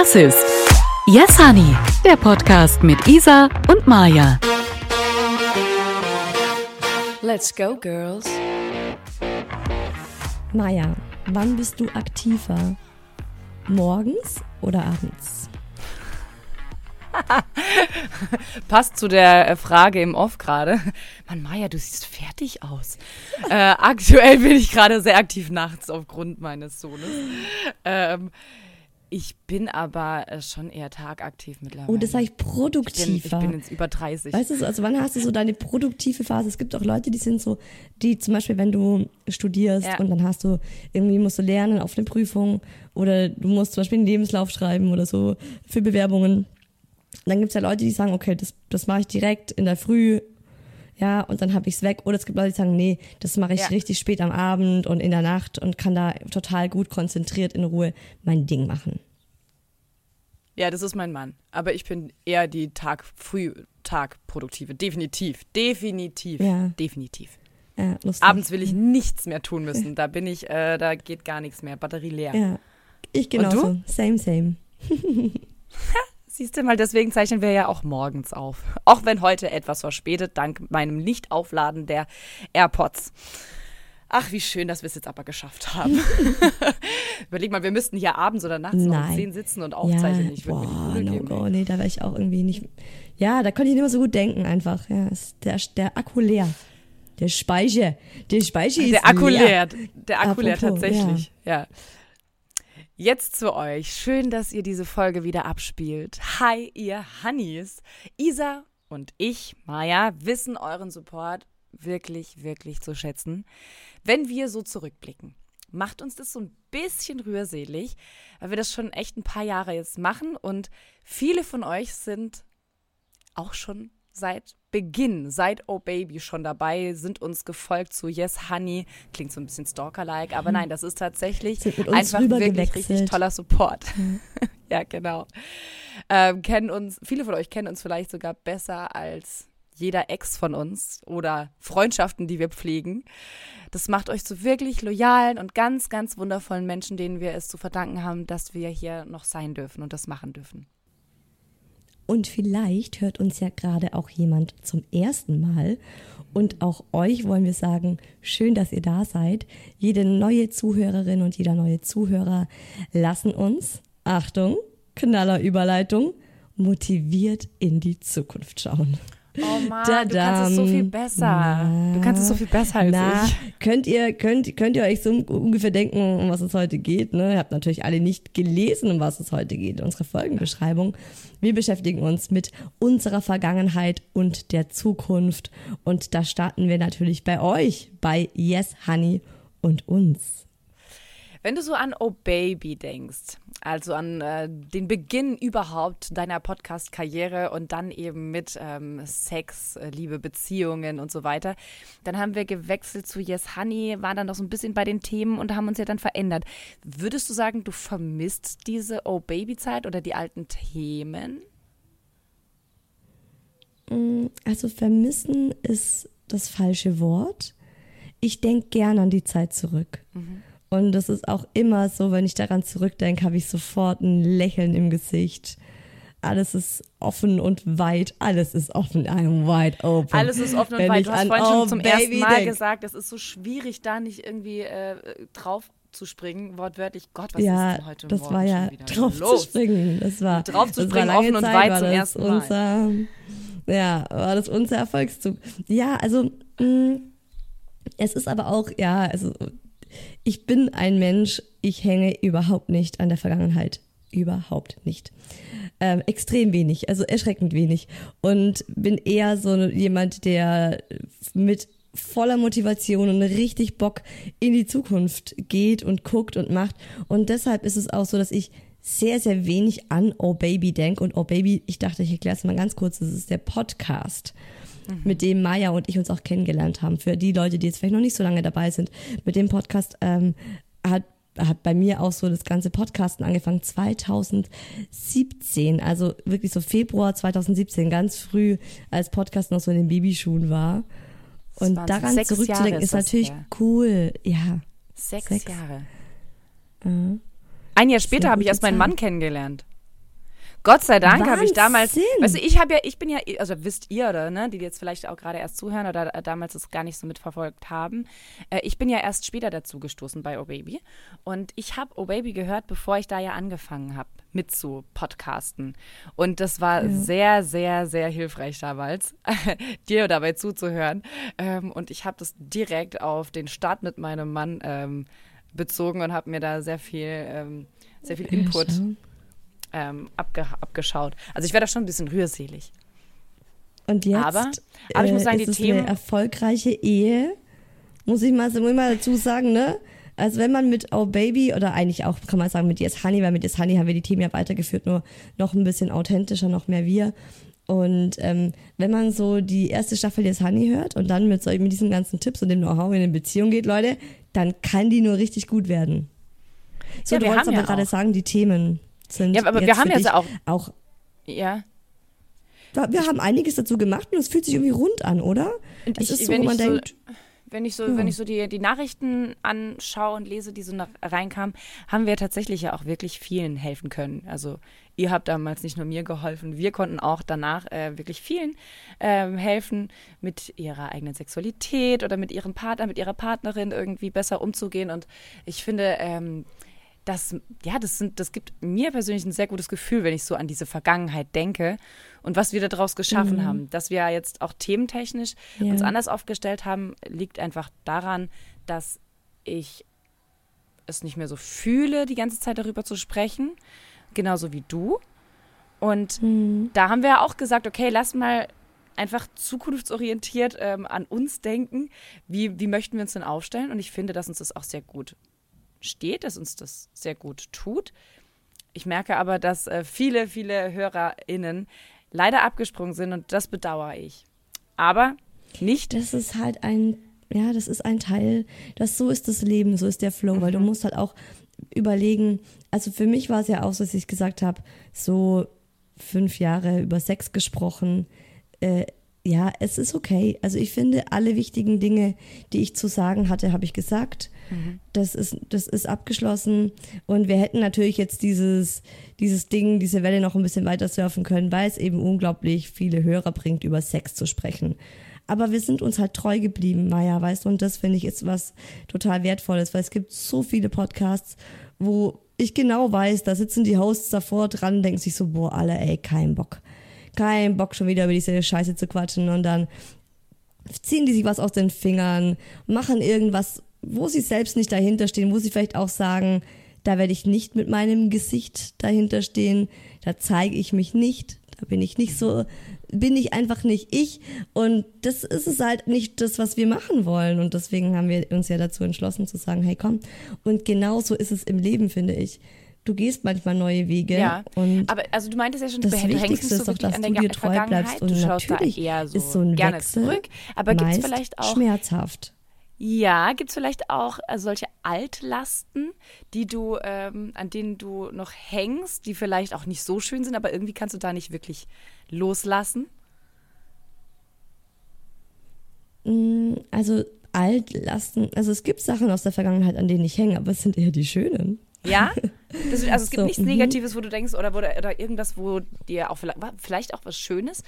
Das ist Yes Honey, der Podcast mit Isa und Maja. Let's go, girls. Maja, wann bist du aktiver? Morgens oder abends? Passt zu der äh, Frage im Off gerade. Mann, Maja, du siehst fertig aus. äh, aktuell bin ich gerade sehr aktiv nachts aufgrund meines Sohnes. Ähm, ich bin aber äh, schon eher tagaktiv mittlerweile. Oh, das sage ich produktiver. Ich bin, ich bin jetzt über 30. Weißt du, also wann hast du so deine produktive Phase? Es gibt auch Leute, die sind so, die zum Beispiel, wenn du studierst Ja. und dann hast du, irgendwie musst du lernen auf eine Prüfung oder du musst zum Beispiel einen Lebenslauf schreiben oder so für Bewerbungen. Dann gibt es ja Leute, die sagen, okay, das, das mache ich direkt in der Früh, ja, und dann habe ich es weg. Oder es gibt Leute, die sagen, nee, das mache ich Ja. richtig spät am Abend und in der Nacht und kann da total gut konzentriert in Ruhe mein Ding machen. Ja, das ist mein Mann. Aber ich bin eher die Tag früh Tagproduktive. Definitiv. Definitiv. Ja. Definitiv. Ja. Abends will ich nichts mehr tun müssen. Da bin ich, äh, da geht gar nichts mehr. Batterie leer. Ja, ich genauso. Same, same. Siehst du mal, deswegen zeichnen wir ja auch morgens auf. Auch wenn heute etwas verspätet, dank meinem Nicht-Aufladen der AirPods. Ach, wie schön, dass wir es jetzt aber geschafft haben. Überleg mal, wir müssten hier abends oder nachts noch um Nein. 10 sitzen und aufzeichnen. Ja, ich würde mir die boah, Kugel no geben. go. Nee, da wäre ich auch irgendwie nicht. Ja, da konnte ich nicht mehr so gut denken einfach. Ja, ist der, der Akku leer. Der Speicher. Der Speicher ist Der Akku leer. leer. Der Akku leer Apropos, tatsächlich. Ja. Jetzt zu euch. Schön, dass ihr diese Folge wieder abspielt. Hi, ihr Honeys. Isa und ich, Maja, wissen euren Support wirklich, wirklich zu schätzen. Wenn wir so zurückblicken, macht uns das so ein bisschen rührselig, weil wir das schon echt ein paar Jahre jetzt machen und viele von euch sind auch schon seit Beginn, seit Oh Baby schon dabei, sind uns gefolgt zu Yes Honey. Klingt so ein bisschen Stalker-like, aber nein, das ist tatsächlich einfach wirklich richtig toller Support. ja, genau. Ähm, kennen uns, viele von euch kennen uns vielleicht sogar besser als jeder Ex von uns oder Freundschaften, die wir pflegen. Das macht euch zu wirklich loyalen und ganz, ganz wundervollen Menschen, denen wir es zu verdanken haben, dass wir hier noch sein dürfen und das machen dürfen. Und vielleicht hört uns ja gerade auch jemand zum ersten Mal. Und auch euch wollen wir sagen, schön, dass ihr da seid. Jede neue Zuhörerin und jeder neue Zuhörer lassen uns, Achtung, Knallerüberleitung, motiviert in die Zukunft schauen. Oh Mann, du kannst es so viel besser. Du kannst es so viel besser als Na, ich. könnt ihr, könnt, könnt ihr euch so ungefähr denken, um was es heute geht? Ne? Ihr habt natürlich alle nicht gelesen, um was es heute geht, unsere Folgenbeschreibung. Wir beschäftigen uns mit unserer Vergangenheit und der Zukunft. Und da starten wir natürlich bei euch, bei Yes Honey und uns. Wenn du so an Oh Baby denkst, also an äh, den Beginn überhaupt deiner Podcast-Karriere und dann eben mit ähm, Sex, äh, Liebe, Beziehungen und so weiter, dann haben wir gewechselt zu Yes Honey, waren dann noch so ein bisschen bei den Themen und haben uns ja dann verändert. Würdest du sagen, du vermisst diese Oh Baby-Zeit oder die alten Themen? Also vermissen ist das falsche Wort. Ich denke gern an die Zeit zurück. Und das ist auch immer so, wenn ich daran zurückdenke, habe ich sofort ein Lächeln im Gesicht. Alles ist offen und weit. Alles ist offen. I'm wide open. Alles ist offen und Wenn weit. Du hast vorhin schon Oh zum Baby ersten Mal denk. gesagt, es ist so schwierig, da nicht irgendwie äh, drauf zu springen, wortwörtlich. Gott, was ist ja, denn heute das Morgen war ja drauf los? zu springen. Das war Drauf zu springen, war offen und Zeit, weit war zum ersten Mal. Unser, ja, war das unser Erfolgszug. Ja, also mh, es ist aber auch, ja, also ich bin ein Mensch, ich hänge überhaupt nicht an der Vergangenheit. Überhaupt nicht. Ähm, extrem wenig, also erschreckend wenig. Und bin eher so jemand, der mit voller Motivation und richtig Bock in die Zukunft geht und guckt und macht. Und deshalb ist es auch so, dass ich sehr, sehr wenig an Oh Baby denke. Und Oh Baby, ich dachte, ich erkläre es mal ganz kurz, das ist der Podcast mit dem Maya und ich uns auch kennengelernt haben. Für die Leute, die jetzt vielleicht noch nicht so lange dabei sind. Mit dem Podcast ähm, hat hat bei mir auch so das ganze Podcasten angefangen 2017, also wirklich so Februar 2017, ganz früh, als Podcast noch so in den Babyschuhen war. Und 20, daran zurückzudenken Jahre ist, natürlich her. cool. Ja. Sechs, Sechs. Jahre. Äh. Ein Jahr später habe ich erst meinen. Mann kennengelernt. Gott sei Dank habe ich damals, weißt du, ich habe ja, ich bin ja, also wisst ihr oder ne, die jetzt vielleicht auch gerade erst zuhören oder äh, damals es gar nicht so mitverfolgt haben, äh, ich bin ja erst später dazu gestoßen bei Oh Baby. Und ich habe Oh Baby gehört, bevor ich da ja angefangen habe mit zu podcasten. Und das war sehr, sehr, sehr hilfreich damals, dir dabei zuzuhören. Ähm, und ich habe das direkt auf den Start mit meinem Mann ähm, bezogen und habe mir da sehr viel, ähm, sehr viel Input schau. Ähm, abge abgeschaut. Also ich wäre da schon ein bisschen rührselig. Und jetzt Aber- aber ich muss sagen, äh, die ist es Themen- eine erfolgreiche Ehe, muss ich mal, muss ich mal dazu sagen, ne? Also wenn man mit Oh Baby oder eigentlich auch, kann man sagen, mit Yes Honey, weil mit Yes Honey haben wir die Themen ja weitergeführt, nur noch ein bisschen authentischer, noch mehr wir. Und ähm, wenn man so die erste Staffel Yes Honey hört und dann mit, so, mit diesen ganzen Tipps und dem Know-how in eine Beziehung geht, Leute, dann kann die nur richtig gut werden. So, Ja, du wolltest aber ja gerade sagen, die Themen sind Ja, aber wir haben ja auch- auch Ja. wir haben einiges dazu gemacht und es fühlt sich irgendwie rund an, oder? Und es ich- ist so, wenn wo man ich so- denkt, Wenn ich so, Ja. wenn ich so die, die Nachrichten anschaue und lese, die so nach, reinkamen, haben wir tatsächlich ja auch wirklich vielen helfen können. Also ihr habt damals nicht nur mir geholfen, wir konnten auch danach äh, wirklich vielen ähm, helfen, mit ihrer eigenen Sexualität oder mit ihrem Partner, mit ihrer Partnerin irgendwie besser umzugehen. Und ich finde, ähm, das, ja, das, sind, das gibt mir persönlich ein sehr gutes Gefühl, wenn ich so an diese Vergangenheit denke und was wir daraus geschaffen haben. Dass wir jetzt auch thementechnisch Ja. uns anders aufgestellt haben, liegt einfach daran, dass ich es nicht mehr so fühle, die ganze Zeit darüber zu sprechen, genauso wie du. Und da haben wir ja auch gesagt, okay, lass mal einfach zukunftsorientiert ähm, an uns denken. Wie, wie möchten wir uns denn aufstellen? Und ich finde, dass uns das auch sehr gut steht, dass uns das sehr gut tut. Ich merke aber, dass äh, viele, viele HörerInnen leider abgesprungen sind und das bedauere ich. Aber nicht. das ist halt ein, ja, das ist ein Teil, das so ist das Leben, so ist der Flow, weil du musst halt auch überlegen, also für mich war es ja auch so, dass ich gesagt habe, so fünf Jahre über Sex gesprochen, äh, ja, es ist okay. Also ich finde, alle wichtigen Dinge, die ich zu sagen hatte, habe ich gesagt. Das ist, das ist abgeschlossen. Und wir hätten natürlich jetzt dieses, dieses Ding, diese Welle noch ein bisschen weiter surfen können, weil es eben unglaublich viele Hörer bringt, über Sex zu sprechen. Aber wir sind uns halt treu geblieben, Maya, weißt du, und das finde ich ist was total Wertvolles, weil es gibt so viele Podcasts, wo ich genau weiß, da sitzen die Hosts davor dran, denken sich so, boah, alle, ey, kein Bock. Kein Bock schon wieder über diese Scheiße zu quatschen. Und dann ziehen die sich was aus den Fingern, machen irgendwas, wo sie selbst nicht dahinter stehen, wo sie vielleicht auch sagen, da werde ich nicht mit meinem Gesicht dahinter stehen, da zeige ich mich nicht, da bin ich nicht so, bin ich einfach nicht ich. Und das ist es halt nicht das, was wir machen wollen. Und deswegen haben wir uns ja dazu entschlossen zu sagen, hey komm. Und genauso ist es im Leben, finde ich. Du gehst manchmal neue Wege Ja, und aber also du meintest ja schon, das du Wichtigste so ist doch, wirklich dass an du dir treu bleibst und du schaust natürlich da eher so ist so ein gerne Wechsel zurück. Aber gibt es vielleicht auch schmerzhaft. Ja, gibt es vielleicht auch äh, solche Altlasten, die du, ähm, an denen du noch hängst, die vielleicht auch nicht so schön sind, aber irgendwie kannst du da nicht wirklich loslassen? Mm, Also Altlasten, also es gibt Sachen aus der Vergangenheit, an denen ich hänge, aber es sind eher die schönen. Ja? Das, also es gibt So, nichts mhm. Negatives, wo du denkst, oder, wo, oder irgendwas, wo dir auch vielleicht, auch was Schönes,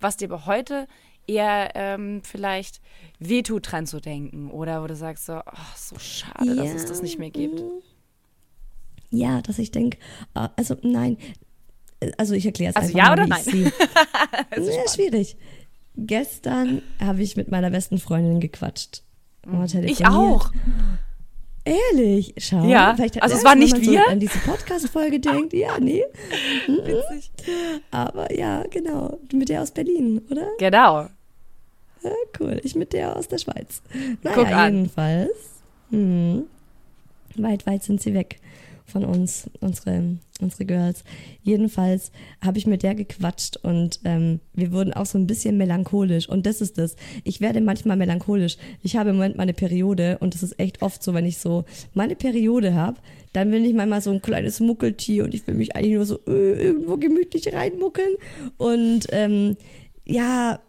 was dir aber heute eher ähm, vielleicht wehtut, dran zu denken. Oder wo du sagst so, oh, so schade, dass es das nicht mehr gibt. Ja, dass ich denke, also nein, also ich erkläre es Also einfach ja mal, oder nein? ich sehe. ja, schwierig. Gestern habe ich mit meiner besten Freundin gequatscht. Ich auch. Ehrlich, schau. Ja, vielleicht also es war nicht man so wir? an diese Podcast-Folge denkt. Ja, nee. Witzig. Aber ja, genau. Mit der aus Berlin, oder? Genau. Ja, cool. Ich mit der aus der Schweiz. Naja, Guck an. jedenfalls. Hm, weit, weit sind sie weg von uns, unsere, unsere Girls. Jedenfalls habe ich mit der gequatscht und ähm, wir wurden auch so ein bisschen melancholisch. Und das ist das. Ich werde manchmal melancholisch. Ich habe im Moment meine Periode und das ist echt oft so, wenn ich so meine Periode habe, dann bin ich manchmal so ein kleines Muckeltier und ich will mich eigentlich nur so äh, irgendwo gemütlich reinmuckeln. Und ähm, ja,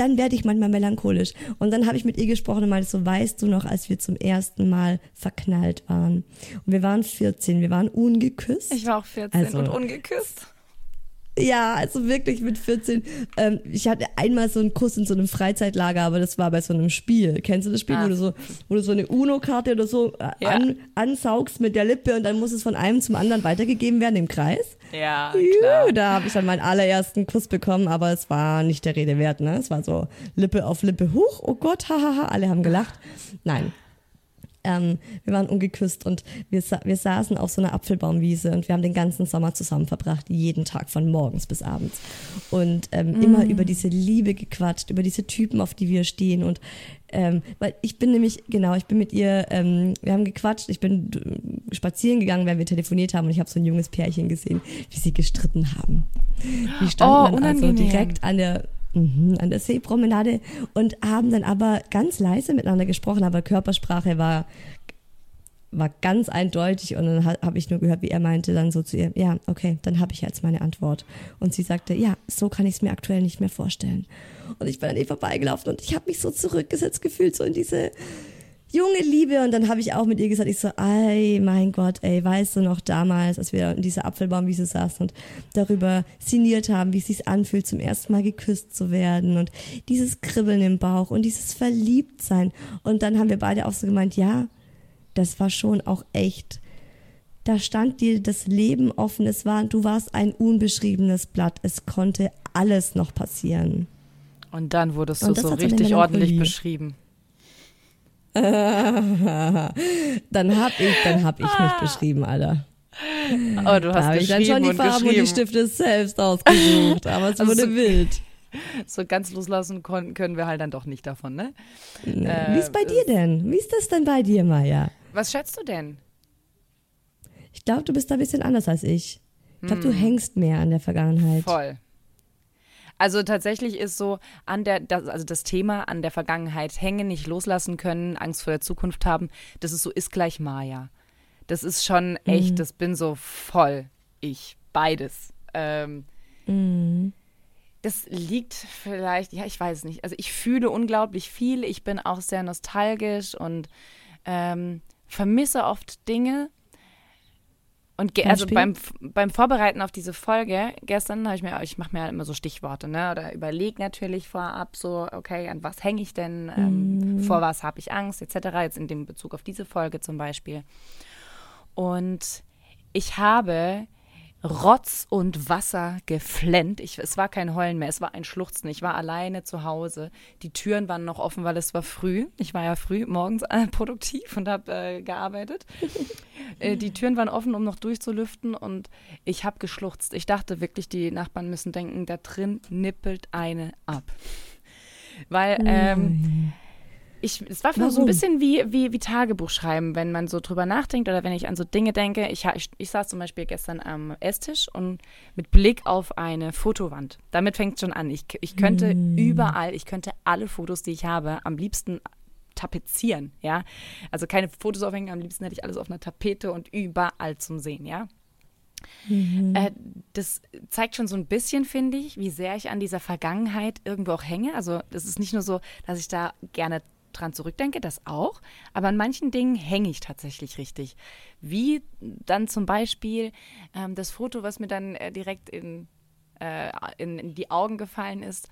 dann werde ich manchmal melancholisch. Und dann habe ich mit ihr gesprochen und meinte so, weißt du noch, als wir zum ersten Mal verknallt waren? Und wir waren 14, wir waren ungeküsst. Ich war auch 14 Also- und ungeküsst. Ja, also wirklich mit 14. Ähm, ich hatte einmal so einen Kuss in so einem Freizeitlager, aber das war bei so einem Spiel. Kennst du das Spiel, ah. wo, du so, wo du so eine UNO-Karte oder so äh, ja. an, ansaugst mit der Lippe und dann muss es von einem zum anderen weitergegeben werden im Kreis? Ja, klar. Juh, da habe ich dann meinen allerersten Kuss bekommen, aber es war nicht der Rede wert. Ne? Es war so Lippe auf Lippe hoch. Oh Gott, hahaha, alle haben gelacht. Nein, ähm, wir waren ungeküsst und wir, wir saßen auf so einer Apfelbaumwiese und wir haben den ganzen Sommer zusammen verbracht, jeden Tag von morgens bis abends. Und ähm, mm. immer über diese Liebe gequatscht, über diese Typen, auf die wir stehen. Und ähm, weil ich bin nämlich, genau, ich bin mit ihr, ähm, wir haben gequatscht, ich bin spazieren gegangen, während wir telefoniert haben und ich habe so ein junges Pärchen gesehen, wie sie gestritten haben. Die standen oh, dann also direkt an der Mhm, an der Seepromenade und haben dann aber ganz leise miteinander gesprochen, aber Körpersprache war, war ganz eindeutig und dann habe ich nur gehört, wie er meinte dann so zu ihr, ja, okay, dann habe ich jetzt meine Antwort. Und sie sagte, ja, so kann ich es mir aktuell nicht mehr vorstellen. Und ich bin an ihr vorbeigelaufen und ich habe mich so zurückgesetzt gefühlt, so in diese junge Liebe. Und dann habe ich auch mit ihr gesagt, ich so, ey, mein Gott, ey, weißt du noch damals, als wir in dieser Apfelbaumwiese saßen und darüber sinniert haben, wie es sich anfühlt, zum ersten Mal geküsst zu werden und dieses Kribbeln im Bauch und dieses Verliebtsein. Und dann haben wir beide auch so gemeint, ja, das war schon auch echt. Da stand dir das Leben offen. Es war, du warst ein unbeschriebenes Blatt. Es konnte alles noch passieren. Und dann wurdest du so richtig ordentlich beschrieben. dann hab ich, dann hab ich mich beschrieben, Alter. Oh, du hast da habe ich dann schon die Farben und die Stifte selbst ausgesucht, aber es also wurde so, wild. So ganz loslassen konnten, können wir halt dann doch nicht davon, ne? Nee. Äh, Wie ist bei dir denn? Wie ist das denn bei dir, Maya? Was schätzt du denn? Ich glaube, du bist da ein bisschen anders als ich. Ich glaube, hm. du hängst mehr an der Vergangenheit. Voll. Also tatsächlich ist so an der, das, also das Thema an der Vergangenheit hängen, nicht loslassen können, Angst vor der Zukunft haben, das ist so, ist gleich Maya. Das ist schon echt, mhm. das bin so voll ich, beides. Ähm, mhm. Das liegt vielleicht, ja, ich weiß nicht. Also ich fühle unglaublich viel, ich bin auch sehr nostalgisch und ähm, vermisse oft Dinge, und also beim, beim Vorbereiten auf diese Folge gestern habe ich mir, ich mache mir halt immer so Stichworte, ne? Oder überlege natürlich vorab so, okay, an was hänge ich denn, ähm, mm. vor was habe ich Angst, etc. Jetzt in dem Bezug auf diese Folge zum Beispiel. Und ich habe Rotz und Wasser geflennt. Ich, es war kein Heulen mehr, es war ein Schluchzen. Ich war alleine zu Hause. Die Türen waren noch offen, weil es war früh. Ich war ja früh morgens äh, produktiv und habe äh, gearbeitet. äh, die Türen waren offen, um noch durchzulüften und ich habe geschluchzt. Ich dachte wirklich, die Nachbarn müssen denken, da drin nippelt eine ab. Weil ähm, ich, es war für Warum? so ein bisschen wie, wie, wie Tagebuch schreiben, wenn man so drüber nachdenkt oder wenn ich an so Dinge denke. Ich, ich, ich saß zum Beispiel gestern am Esstisch und mit Blick auf eine Fotowand. Damit fängt es schon an. Ich, ich könnte mm. überall, ich könnte alle Fotos, die ich habe, am liebsten tapezieren, ja. Also keine Fotos aufhängen, am liebsten hätte ich alles auf einer Tapete und überall zum Sehen, ja. Mhm. Äh, das zeigt schon so ein bisschen, finde ich, wie sehr ich an dieser Vergangenheit irgendwo auch hänge. Also das ist nicht nur so, dass ich da gerne dran zurückdenke, das auch. Aber an manchen Dingen hänge ich tatsächlich richtig. Wie dann zum Beispiel ähm, das Foto, was mir dann äh, direkt in, äh, in, in, die Augen gefallen ist,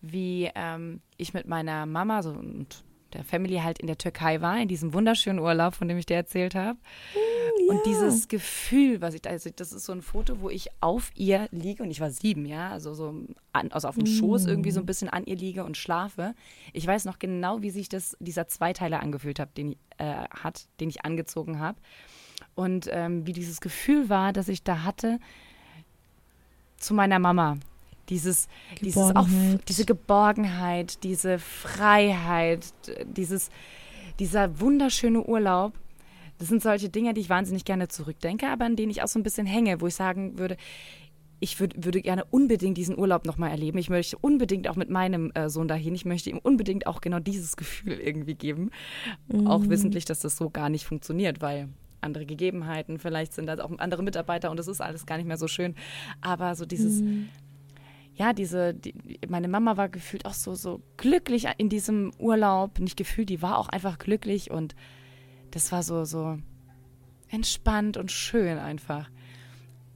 wie ähm, ich mit meiner Mama so, und der Family halt in der Türkei war, in diesem wunderschönen Urlaub, von dem ich dir erzählt habe. Ja. Und dieses Gefühl, was ich da, also das ist so ein Foto, wo ich auf ihr liege und ich war sieben, ja, also so an, also auf dem Schoß irgendwie so ein mm. bisschen an ihr liege und schlafe. Ich weiß noch genau, wie sich das, dieser Zweiteiler angefühlt hat, den, äh, hat, den ich angezogen habe. Und ähm, wie dieses Gefühl war, das ich da hatte zu meiner Mama. Dieses, dieses auch, diese Geborgenheit, diese Freiheit, dieses, dieser wunderschöne Urlaub. Das sind solche Dinge, die ich wahnsinnig gerne zurückdenke, aber an denen ich auch so ein bisschen hänge, wo ich sagen würde, ich würd, würde gerne unbedingt diesen Urlaub nochmal erleben. Ich möchte unbedingt auch mit meinem äh, Sohn dahin. Ich möchte ihm unbedingt auch genau dieses Gefühl irgendwie geben. Mhm. Auch wissentlich, dass das so gar nicht funktioniert, weil andere Gegebenheiten, vielleicht sind da auch andere Mitarbeiter und das ist alles gar nicht mehr so schön. Aber so dieses, mhm ja, diese, die, meine Mama war gefühlt auch so, so glücklich in diesem Urlaub. Nicht gefühlt, die war auch einfach glücklich und das war so, so entspannt und schön einfach.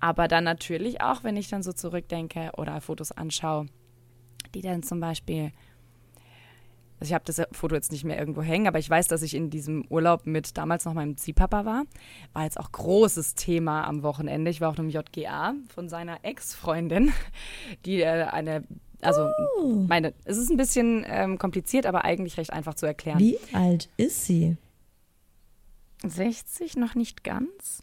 Aber dann natürlich auch, wenn ich dann so zurückdenke oder Fotos anschaue, die dann zum Beispiel, also ich habe das Foto jetzt nicht mehr irgendwo hängen, aber ich weiß, dass ich in diesem Urlaub mit damals noch meinem Ziehpapa war. War jetzt auch großes Thema am Wochenende. Ich war auf einem JGA von seiner Ex-Freundin, die äh, eine also Oh. meine, es ist ein bisschen ähm, kompliziert, aber eigentlich recht einfach zu erklären. Wie alt ist sie? 60 noch nicht ganz?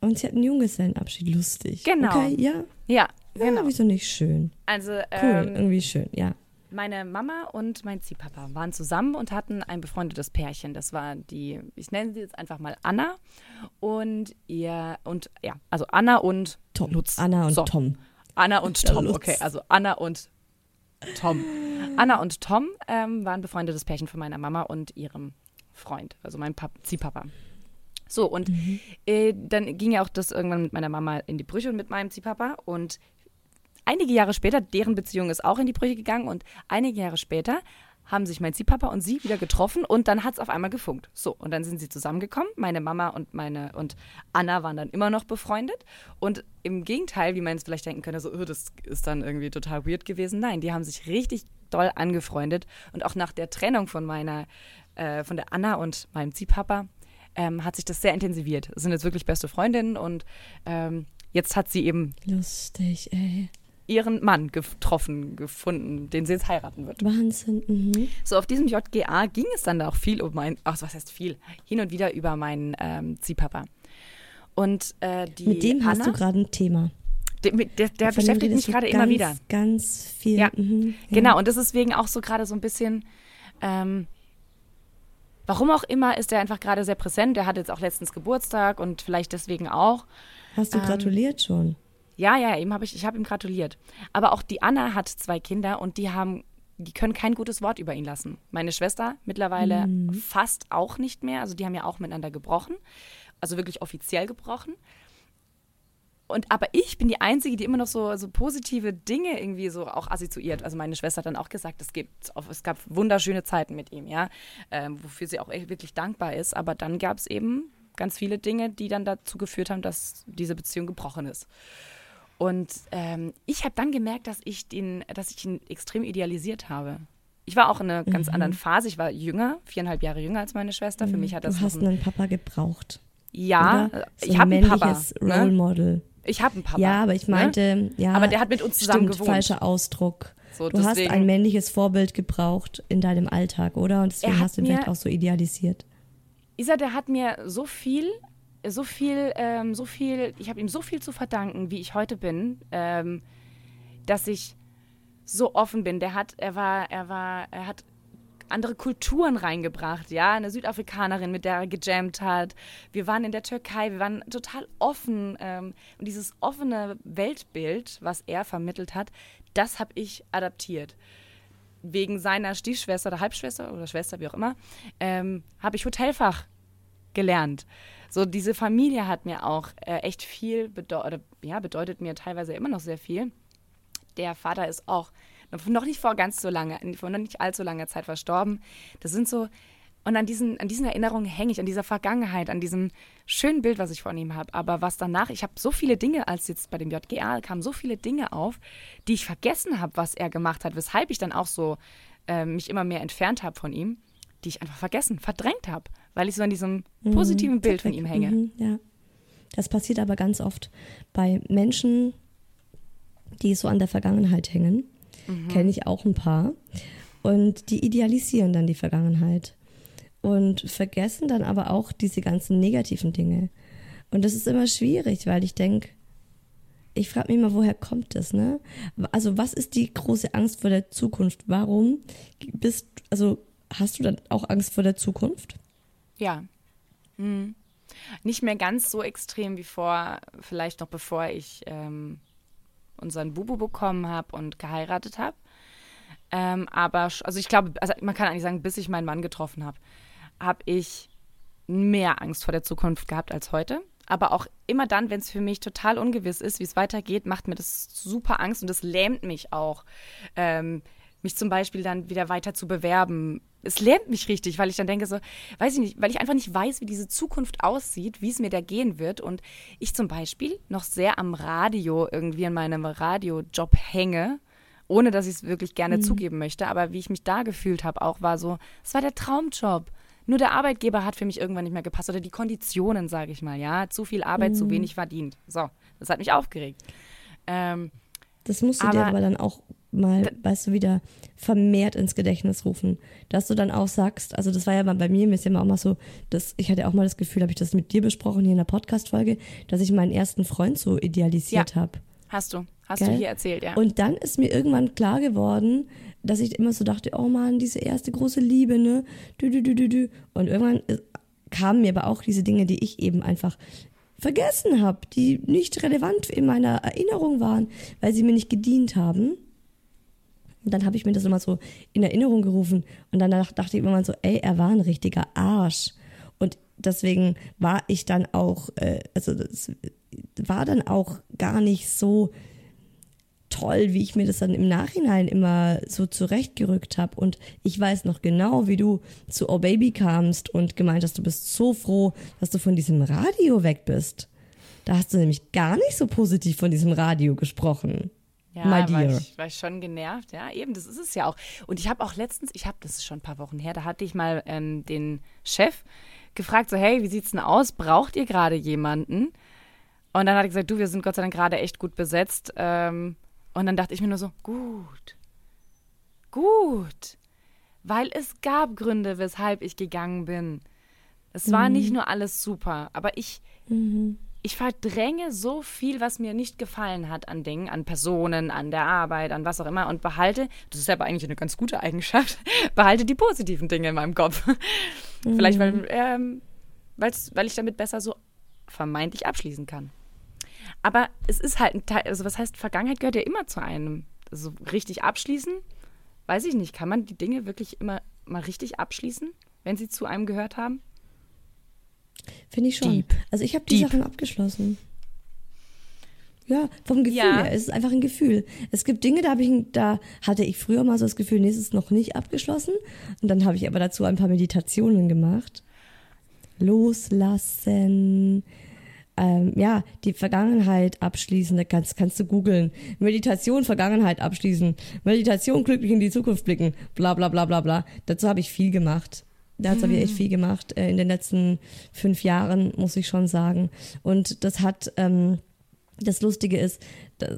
Und sie hat einen Junggesellenabschied. Lustig. Genau. Okay, ja. Ja, Ja, genau. wieso nicht schön? Also Cool, ähm, irgendwie schön, ja. meine Mama und mein Ziehpapa waren zusammen und hatten ein befreundetes Pärchen. Das war die, ich nenne sie jetzt einfach mal Anna und ihr und ja, also Anna und Tom. Lutz. Anna und So. Tom. Anna und Tom, okay, also Anna und Tom. Anna und Tom ähm, waren befreundetes Pärchen von meiner Mama und ihrem Freund, also meinem Pap Ziehpapa. So, und äh, dann ging ja auch das irgendwann mit meiner Mama in die Brüche und mit meinem Ziehpapa. Und einige Jahre später, deren Beziehung ist auch in die Brüche gegangen. Und einige Jahre später haben sich mein Ziehpapa und sie wieder getroffen und dann hat es auf einmal gefunkt. So, und dann sind sie zusammengekommen. Meine Mama und meine und Anna waren dann immer noch befreundet. Und im Gegenteil, wie man es vielleicht denken könnte, so, oh, das ist dann irgendwie total weird gewesen. Nein, die haben sich richtig doll angefreundet. Und auch nach der Trennung von meiner, äh, von der Anna und meinem Ziehpapa, ähm, hat sich das sehr intensiviert. Sind jetzt wirklich beste Freundinnen und ähm, jetzt hat sie eben Lustig, ey. ihren Mann getroffen, gefunden, den sie jetzt heiraten wird. Wahnsinn. Mhm. So, auf diesem JGA ging es dann auch viel um mein, ach, was heißt viel, hin und wieder über meinen ähm, Ziehpapa. Und äh, die Mit dem hast Anna, du gerade ein Thema. der, der, beschäftigt mich gerade immer wieder. Ganz viel. Ja, Mhm. ja. Genau, und das ist deswegen auch so gerade so ein bisschen, ähm, warum auch immer, ist er einfach gerade sehr präsent. Der hat jetzt auch letztens Geburtstag und vielleicht deswegen auch. Hast du Ähm, gratuliert schon? Ja, ja, ihm hab ich, ich habe ihm gratuliert. Aber auch die Anna hat zwei Kinder und die haben, die können kein gutes Wort über ihn lassen. Meine Schwester mittlerweile fast auch nicht mehr. Also die haben ja auch miteinander gebrochen. Also wirklich offiziell gebrochen. Und aber ich bin die Einzige, die immer noch so, so positive Dinge irgendwie so auch assoziiert. Also meine Schwester hat dann auch gesagt, es, gibt, es gab wunderschöne Zeiten mit ihm, ja, ähm, wofür sie auch echt wirklich dankbar ist. Aber dann gab es eben ganz viele Dinge, die dann dazu geführt haben, dass diese Beziehung gebrochen ist. Und ähm, ich habe dann gemerkt, dass ich, den, dass ich ihn extrem idealisiert habe. Ich war auch in einer ganz Mhm. anderen Phase. Ich war jünger, viereinhalb Jahre jünger als meine Schwester. Für mich hat das Du hast ein, einen Papa gebraucht. ja, oder? So ich ein habe einen Papa. männliches Role Ne? Ich habe einen Papa. Ja, aber ich ne? meinte, ja. Aber der hat mit uns zusammen stimmt, gewohnt. falscher Ausdruck. So, du hast deswegen- ein männliches Vorbild gebraucht in deinem Alltag, oder? Und deswegen hast du ihn vielleicht auch so idealisiert. Isa, der hat mir so viel, so viel, ähm, so viel, ich habe ihm so viel zu verdanken, wie ich heute bin, ähm, dass ich so offen bin. Der hat, er war, er war, er hat andere Kulturen reingebracht, ja, eine Südafrikanerin, mit der er gejammt hat. Wir waren in der Türkei, wir waren total offen ähm, und dieses offene Weltbild, was er vermittelt hat, das habe ich adaptiert wegen seiner Stiefschwester oder Halbschwester oder Schwester, wie auch immer, ähm, habe ich Hotelfach gelernt. So, diese Familie hat mir auch äh, echt viel bedeutet, ja, bedeutet mir teilweise immer noch sehr viel. Der Vater ist auch noch nicht vor ganz so lange, vor noch nicht allzu langer Zeit verstorben. Das sind so, und an diesen, an diesen Erinnerungen hänge ich, an dieser Vergangenheit, an diesem schönen Bild, was ich von ihm habe. Aber was danach, ich habe so viele Dinge, als jetzt bei dem JGA kamen so viele Dinge auf, die ich vergessen habe, was er gemacht hat, weshalb ich dann auch so äh, mich immer mehr entfernt habe von ihm, die ich einfach vergessen, verdrängt habe, weil ich so an diesem positiven Bild von ihm hänge. Mhm, ja. Das passiert aber ganz oft bei Menschen, die so an der Vergangenheit hängen. Mhm. Kenne ich auch ein paar. Und die idealisieren dann die Vergangenheit und vergessen dann aber auch diese ganzen negativen Dinge. Und das ist immer schwierig, weil ich denke, ich frage mich immer, woher kommt das, ne? Also, was ist die große Angst vor der Zukunft? Warum bist, also, hast du dann auch Angst vor der Zukunft? Ja. Mhm. Nicht mehr ganz so extrem wie vor, vielleicht noch bevor ich ähm, unseren Bubu bekommen habe und geheiratet habe. Ähm, aber, also ich glaube, also man kann eigentlich sagen, bis ich meinen Mann getroffen habe, habe ich mehr Angst vor der Zukunft gehabt als heute. Aber auch immer dann, wenn es für mich total ungewiss ist, wie es weitergeht, macht mir das super Angst und das lähmt mich auch. Ähm, mich zum Beispiel dann wieder weiter zu bewerben. Es lähmt mich richtig, weil ich dann denke so, weiß ich nicht, weil ich einfach nicht weiß, wie diese Zukunft aussieht, wie es mir da gehen wird und ich zum Beispiel noch sehr am Radio irgendwie in meinem Radiojob hänge, ohne dass ich es wirklich gerne mhm. zugeben möchte, aber wie ich mich da gefühlt habe, auch war so, es war der Traumjob. Nur der Arbeitgeber hat für mich irgendwann nicht mehr gepasst oder die Konditionen, sage ich mal, ja, zu viel Arbeit, mhm. zu wenig verdient. So, das hat mich aufgeregt. Ähm, das musst du aber, dir aber dann auch mal, weißt du, wieder vermehrt ins Gedächtnis rufen. Dass du dann auch sagst, also das war ja mal bei mir, mir ist ja auch mal so, dass ich hatte auch mal das Gefühl, habe ich das mit dir besprochen hier in der Podcast-Folge, dass ich meinen ersten Freund so idealisiert ja, habe. Hast du, hast Gell? du hier erzählt, ja. Und dann ist mir irgendwann klar geworden, dass ich immer so dachte, oh Mann, diese erste große Liebe, ne? Du, du, du, du, du. Und irgendwann äh, kamen mir aber auch diese Dinge, die ich eben einfach vergessen habe, die nicht relevant in meiner Erinnerung waren, weil sie mir nicht gedient haben. Und dann habe ich mir das immer so in Erinnerung gerufen. Und dann dachte ich immer mal so, ey, er war ein richtiger Arsch. Und deswegen war ich dann auch, äh, also das war dann auch gar nicht so toll, wie ich mir das dann im Nachhinein immer so zurechtgerückt habe. Und ich weiß noch genau, wie du zu Oh Baby kamst und gemeint hast, du bist so froh, dass du von diesem Radio weg bist. Da hast du nämlich gar nicht so positiv von diesem Radio gesprochen. Ja, My dear. War, ich, war ich schon genervt, ja, eben, das ist es ja auch. Und ich habe auch letztens, ich habe, das ist schon ein paar Wochen her, da hatte ich mal ähm, den Chef gefragt, so, hey, wie sieht's denn aus? Braucht ihr gerade jemanden? Und dann hat er gesagt, du, wir sind Gott sei Dank gerade echt gut besetzt. Ähm, und dann dachte ich mir nur so, gut, gut, weil es gab Gründe, weshalb ich gegangen bin. Es war nicht mhm. nur alles super, aber ich, mhm. Ich verdränge so viel, was mir nicht gefallen hat an Dingen, an Personen, an der Arbeit, an was auch immer und behalte, das ist aber eigentlich eine ganz gute Eigenschaft, behalte die positiven Dinge in meinem Kopf. Mhm. Vielleicht, weil, ähm, weil ich damit besser so vermeintlich abschließen kann. Aber es ist halt ein Teil, also was heißt, Vergangenheit gehört ja immer zu einem. Also richtig abschließen, weiß ich nicht. Kann man die Dinge wirklich immer mal richtig abschließen, wenn sie zu einem gehört haben? Finde ich schon. Deep. Also ich habe die Deep. Sachen abgeschlossen. Ja, vom Gefühl ja. her. Es ist einfach ein Gefühl. Es gibt Dinge, da ich, da hatte ich früher mal so das Gefühl, nee, es ist noch nicht abgeschlossen. Und dann habe ich aber dazu ein paar Meditationen gemacht. Loslassen, ähm, ja, die Vergangenheit abschließen, da kannst, kannst du googeln. Meditation, Vergangenheit abschließen. Meditation, glücklich in die Zukunft blicken. Bla bla bla bla bla. Dazu habe ich viel gemacht. Dazu habe ich echt viel gemacht äh, in den letzten fünf Jahren, muss ich schon sagen. Und das hat ähm, das Lustige ist,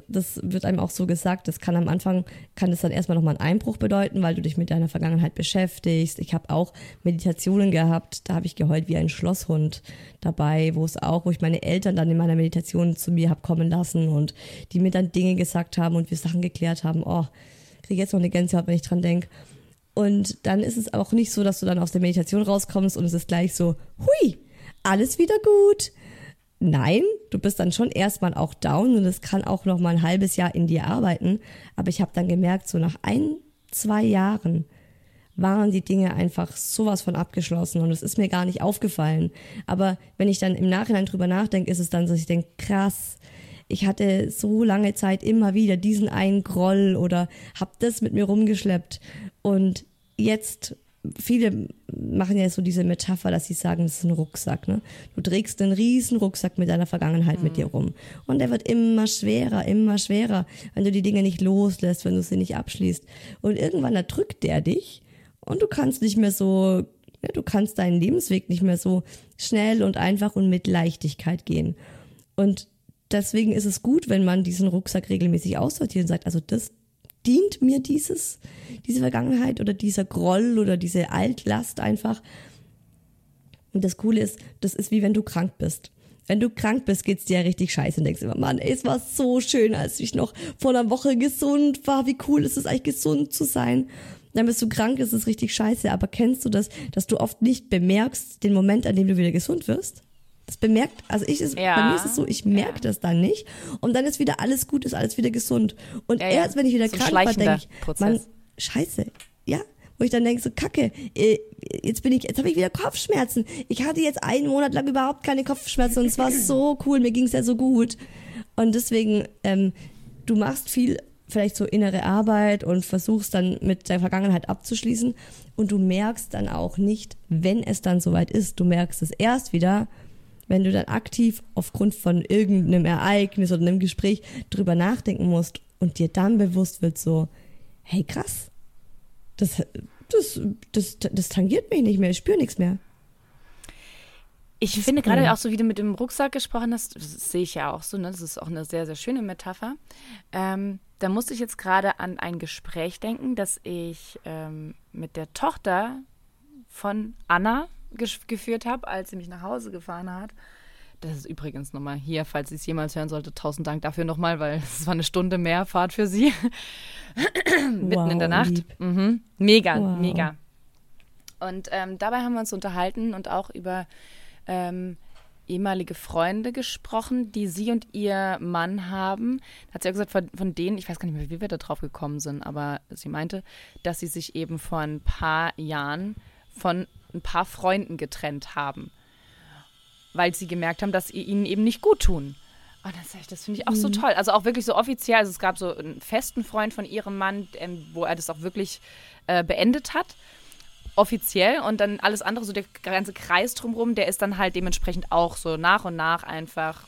das wird einem auch so gesagt, das kann am Anfang, kann das dann erstmal nochmal einen Einbruch bedeuten, weil du dich mit deiner Vergangenheit beschäftigst. Ich habe auch Meditationen gehabt, da habe ich geheult wie ein Schlosshund dabei, wo es auch, wo ich meine Eltern dann in meiner Meditation zu mir habe kommen lassen und die mir dann Dinge gesagt haben und wir Sachen geklärt haben. Oh, kriege jetzt noch eine Gänsehaut, wenn ich dran denke. Und dann ist es auch nicht so, dass du dann aus der Meditation rauskommst und es ist gleich so, hui, alles wieder gut nein, du bist dann schon erstmal auch down und es kann auch noch mal ein halbes Jahr in dir arbeiten. Aber ich habe dann gemerkt, so nach ein, zwei Jahren waren die Dinge einfach sowas von abgeschlossen und es ist mir gar nicht aufgefallen. Aber wenn ich dann im Nachhinein drüber nachdenke, ist es dann so, dass ich denke, krass, ich hatte so lange Zeit immer wieder diesen einen Groll oder hab das mit mir rumgeschleppt und jetzt viele machen ja so diese Metapher, dass sie sagen, das ist ein Rucksack. Ne? Du trägst einen riesen Rucksack mit deiner Vergangenheit mhm. mit dir rum. Und der wird immer schwerer, immer schwerer, wenn du die Dinge nicht loslässt, wenn du sie nicht abschließt. Und irgendwann erdrückt der dich und du kannst nicht mehr so, ja, du kannst deinen Lebensweg nicht mehr so schnell und einfach und mit Leichtigkeit gehen. Und deswegen ist es gut, wenn man diesen Rucksack regelmäßig aussortiert und sagt, also das dient mir dieses, diese Vergangenheit oder dieser Groll oder diese Altlast einfach. Und das Coole ist, das ist wie wenn du krank bist. Wenn du krank bist, geht's dir ja richtig scheiße und denkst immer, Mann, es war so schön, als ich noch vor einer Woche gesund war. Wie cool ist es eigentlich, gesund zu sein? Dann bist du krank, ist es richtig scheiße. Aber kennst du das, dass du oft nicht bemerkst, den Moment, an dem du wieder gesund wirst? Das bemerkt, also ich ist, ja. bei mir ist es so, ich merke ja. das dann nicht. Und dann ist wieder alles gut, ist alles wieder gesund. Und ja, erst wenn ich wieder so krank war, denke ich, Prozess. man, scheiße, ja. Wo ich dann denke, so kacke, äh, jetzt bin ich, jetzt habe ich wieder Kopfschmerzen. Ich hatte jetzt einen Monat lang überhaupt keine Kopfschmerzen und es war so cool, mir ging es ja so gut. Und deswegen, ähm, du machst viel vielleicht so innere Arbeit und versuchst dann mit der Vergangenheit abzuschließen und du merkst dann auch nicht, wenn es dann soweit ist, du merkst es erst wieder, wenn du dann aktiv aufgrund von irgendeinem Ereignis oder einem Gespräch drüber nachdenken musst und dir dann bewusst wird so, hey krass, das, das, das, das tangiert mich nicht mehr, ich spüre nichts mehr. Ich Das finde cool. gerade auch so, wie du mit dem Rucksack gesprochen hast, das sehe ich ja auch so, ne? das ist auch eine sehr, sehr schöne Metapher. Ähm, da musste ich jetzt gerade an ein Gespräch denken, das ich ähm, mit der Tochter von Anna geführt habe, als sie mich nach Hause gefahren hat. Das ist übrigens nochmal hier, falls sie es jemals hören sollte, tausend Dank dafür nochmal, weil es war eine Stunde mehr Fahrt für sie. Mitten Wow, in der Nacht. Mhm. Mega, Wow. mega. Und ähm, dabei haben wir uns unterhalten und auch über ähm, ehemalige Freunde gesprochen, die sie und ihr Mann haben. Da hat sie auch gesagt, von, von denen, ich weiß gar nicht mehr, wie wir da drauf gekommen sind, aber sie meinte, dass sie sich eben vor ein paar Jahren von ein paar Freunden getrennt haben, weil sie gemerkt haben, dass sie ihnen eben nicht gut tun. Und dann sag ich, das finde ich auch so toll. Also auch wirklich so offiziell. Also es gab so einen festen Freund von ihrem Mann, ähm, wo er das auch wirklich äh, beendet hat offiziell und dann alles andere, so der ganze Kreis drumherum, der ist dann halt dementsprechend auch so nach und nach einfach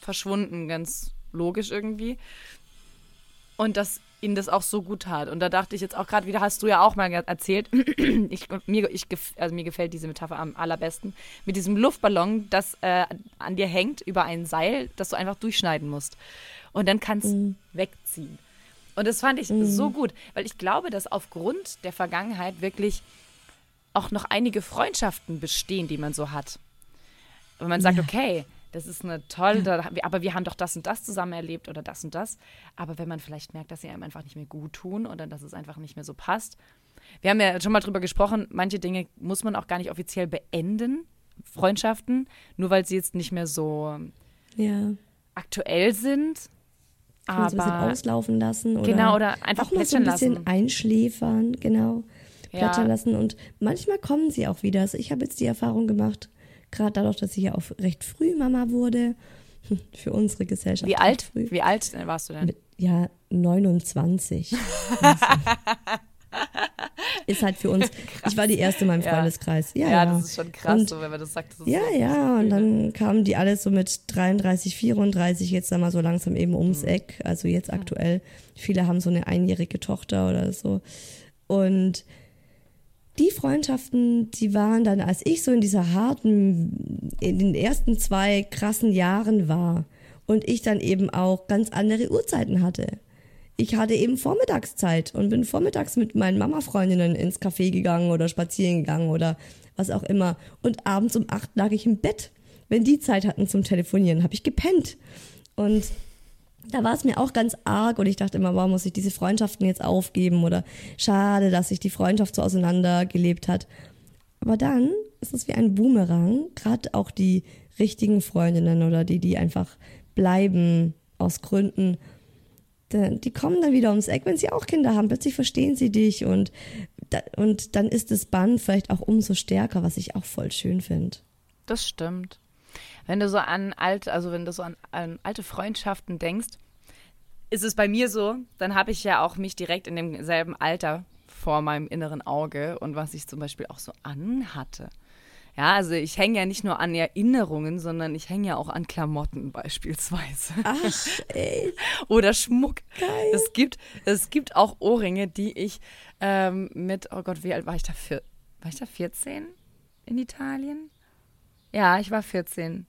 verschwunden, ganz logisch irgendwie. Und dass ihnen das auch so gut tat. Und da dachte ich jetzt auch gerade wieder, hast du ja auch mal erzählt, ich, mir, ich, also mir gefällt diese Metapher am allerbesten, mit diesem Luftballon, das äh, an dir hängt über ein Seil, das du einfach durchschneiden musst. Und dann kannst wegziehen. Und das fand ich so gut, weil ich glaube, dass aufgrund der Vergangenheit wirklich auch noch einige Freundschaften bestehen, die man so hat. Wenn man sagt, okay, das ist eine tolle, aber wir haben doch das und das zusammen erlebt oder das und das. Aber wenn man vielleicht merkt, dass sie einem einfach nicht mehr gut tun oder dass es einfach nicht mehr so passt. Wir haben ja schon mal drüber gesprochen, manche Dinge muss man auch gar nicht offiziell beenden, Freundschaften, nur weil sie jetzt nicht mehr so Ja. aktuell sind. Kann so ein bisschen Aber auslaufen lassen. Oder Genau, oder einfach auch mal so ein bisschen lassen. einschläfern, genau. Ja. Lassen. Und manchmal kommen sie auch wieder. Also ich habe jetzt die Erfahrung gemacht, gerade dadurch, dass ich ja auch recht früh Mama wurde, für unsere Gesellschaft. wie alt? Früh. Wie alt warst du denn? Mit, ja, 29. Also. ist halt für uns, ich war die erste in meinem. Freundeskreis. Ja, Ja, ja, das ist schon krass, Und- so, wenn man das sagt. Das Ja, so, ja, und dann kamen die alle so mit 33, 34 jetzt dann mal so langsam eben ums Mhm. Eck. Also jetzt aktuell. Viele haben so eine einjährige Tochter oder so. Und die Freundschaften, die waren dann, als ich so in dieser harten, in den ersten zwei krassen Jahren war und ich dann eben auch ganz andere Uhrzeiten hatte. Ich hatte eben Vormittagszeit und bin vormittags mit meinen Mama-Freundinnen ins Café gegangen oder spazieren gegangen oder was auch immer. Und abends um acht lag ich im Bett. Wenn die Zeit hatten zum Telefonieren, habe ich gepennt. Und da war es mir auch ganz arg und ich dachte immer, warum muss ich diese Freundschaften jetzt aufgeben oder schade, dass sich die Freundschaft so auseinandergelebt hat. Aber dann ist es wie ein Boomerang, gerade auch die richtigen Freundinnen oder die, die einfach bleiben aus Gründen, die kommen dann wieder ums Eck, wenn sie auch Kinder haben. Plötzlich verstehen sie dich und, und dann ist das Band vielleicht auch umso stärker, was ich auch voll schön finde. Das stimmt. Wenn du so an alte, also wenn du so an, an alte Freundschaften denkst, ist es bei mir so, dann habe ich ja auch mich direkt in demselben Alter vor meinem inneren Auge und was ich zum Beispiel auch so anhatte. Ja, also ich hänge ja nicht nur an Erinnerungen, sondern ich hänge ja auch an Klamotten beispielsweise. Ach, ey. Oder Schmuck. Geil. Es gibt, es gibt auch Ohrringe, die ich ähm, mit, oh Gott, wie alt war ich da? Vier, war ich da 14 in Italien? Ja, ich war 14.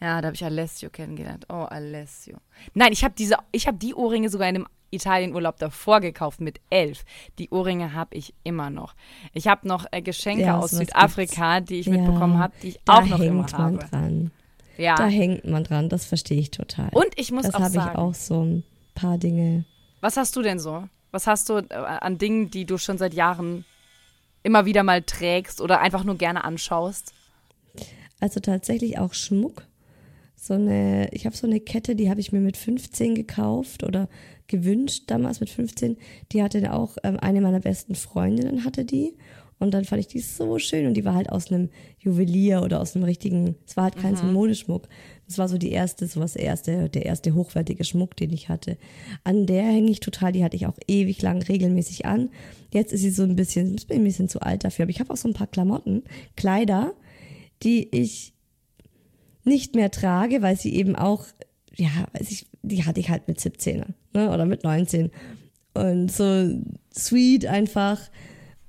Ja, da habe ich Alessio kennengelernt. Oh, Alessio. Nein, ich habe diese, ich habe die Ohrringe sogar in einem Italienurlaub davor gekauft mit elf. Die Ohrringe habe ich immer noch. Ich habe noch äh, Geschenke Ja, aus Südafrika, die ich Ja, mitbekommen habe, die ich da auch noch immer hängt man habe. dran. Ja. Da hängt man dran, das verstehe ich total. Und ich muss das auch habe ich sagen, auch so ein paar Dinge. Was hast du denn so? Was hast du äh, an Dingen, die du schon seit Jahren immer wieder mal trägst oder einfach nur gerne anschaust? Also tatsächlich auch Schmuck. So eine, ich habe so eine Kette, die habe ich mir mit 15 gekauft oder gewünscht damals mit 15. Die hatte auch ähm, eine meiner besten Freundinnen hatte die und dann fand ich die so schön und die war halt aus einem Juwelier oder aus einem richtigen, es war halt kein so Modeschmuck. Das war so die erste, so was erste, der erste hochwertige Schmuck, den ich hatte. An der hänge ich total, die hatte ich auch ewig lang regelmäßig an. Jetzt ist sie so ein bisschen, ist ein bisschen zu alt dafür. Aber ich habe auch so ein paar Klamotten, Kleider, die ich nicht mehr trage, weil sie eben auch, ja, weiß ich, die hatte ich halt mit 17 ne, oder mit 19. Und so sweet einfach,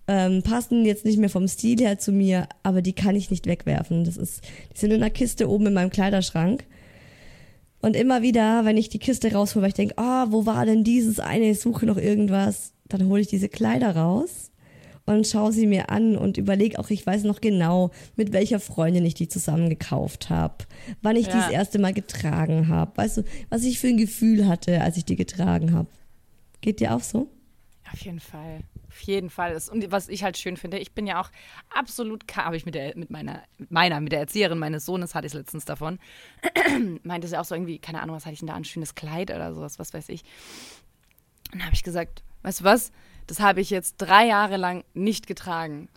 ähm, passen jetzt nicht mehr vom Stil her zu mir, aber die kann ich nicht wegwerfen. Das ist, die sind in einer Kiste oben in meinem Kleiderschrank. Und immer wieder, wenn ich die Kiste raushole, weil ich denke, ah, oh, wo war denn dieses eine, ich suche noch irgendwas, dann hole ich diese Kleider raus und schaue sie mir an und überlege auch, ich weiß noch genau, mit welcher Freundin ich die zusammen gekauft habe, wann ich ja. die das erste Mal getragen habe, weißt du, was ich für ein Gefühl hatte, als ich die getragen habe. Geht dir auch so? Auf jeden Fall. Auf jeden Fall. Und was ich halt schön finde, ich bin ja auch absolut, habe ich mit, der, mit meiner, meiner, mit der Erzieherin meines Sohnes hatte ich es letztens davon, meinte sie auch so irgendwie, keine Ahnung, was hatte ich denn da, ein schönes Kleid oder sowas, was weiß ich. Und dann habe ich gesagt, weißt du was, das habe ich jetzt drei Jahre lang nicht getragen.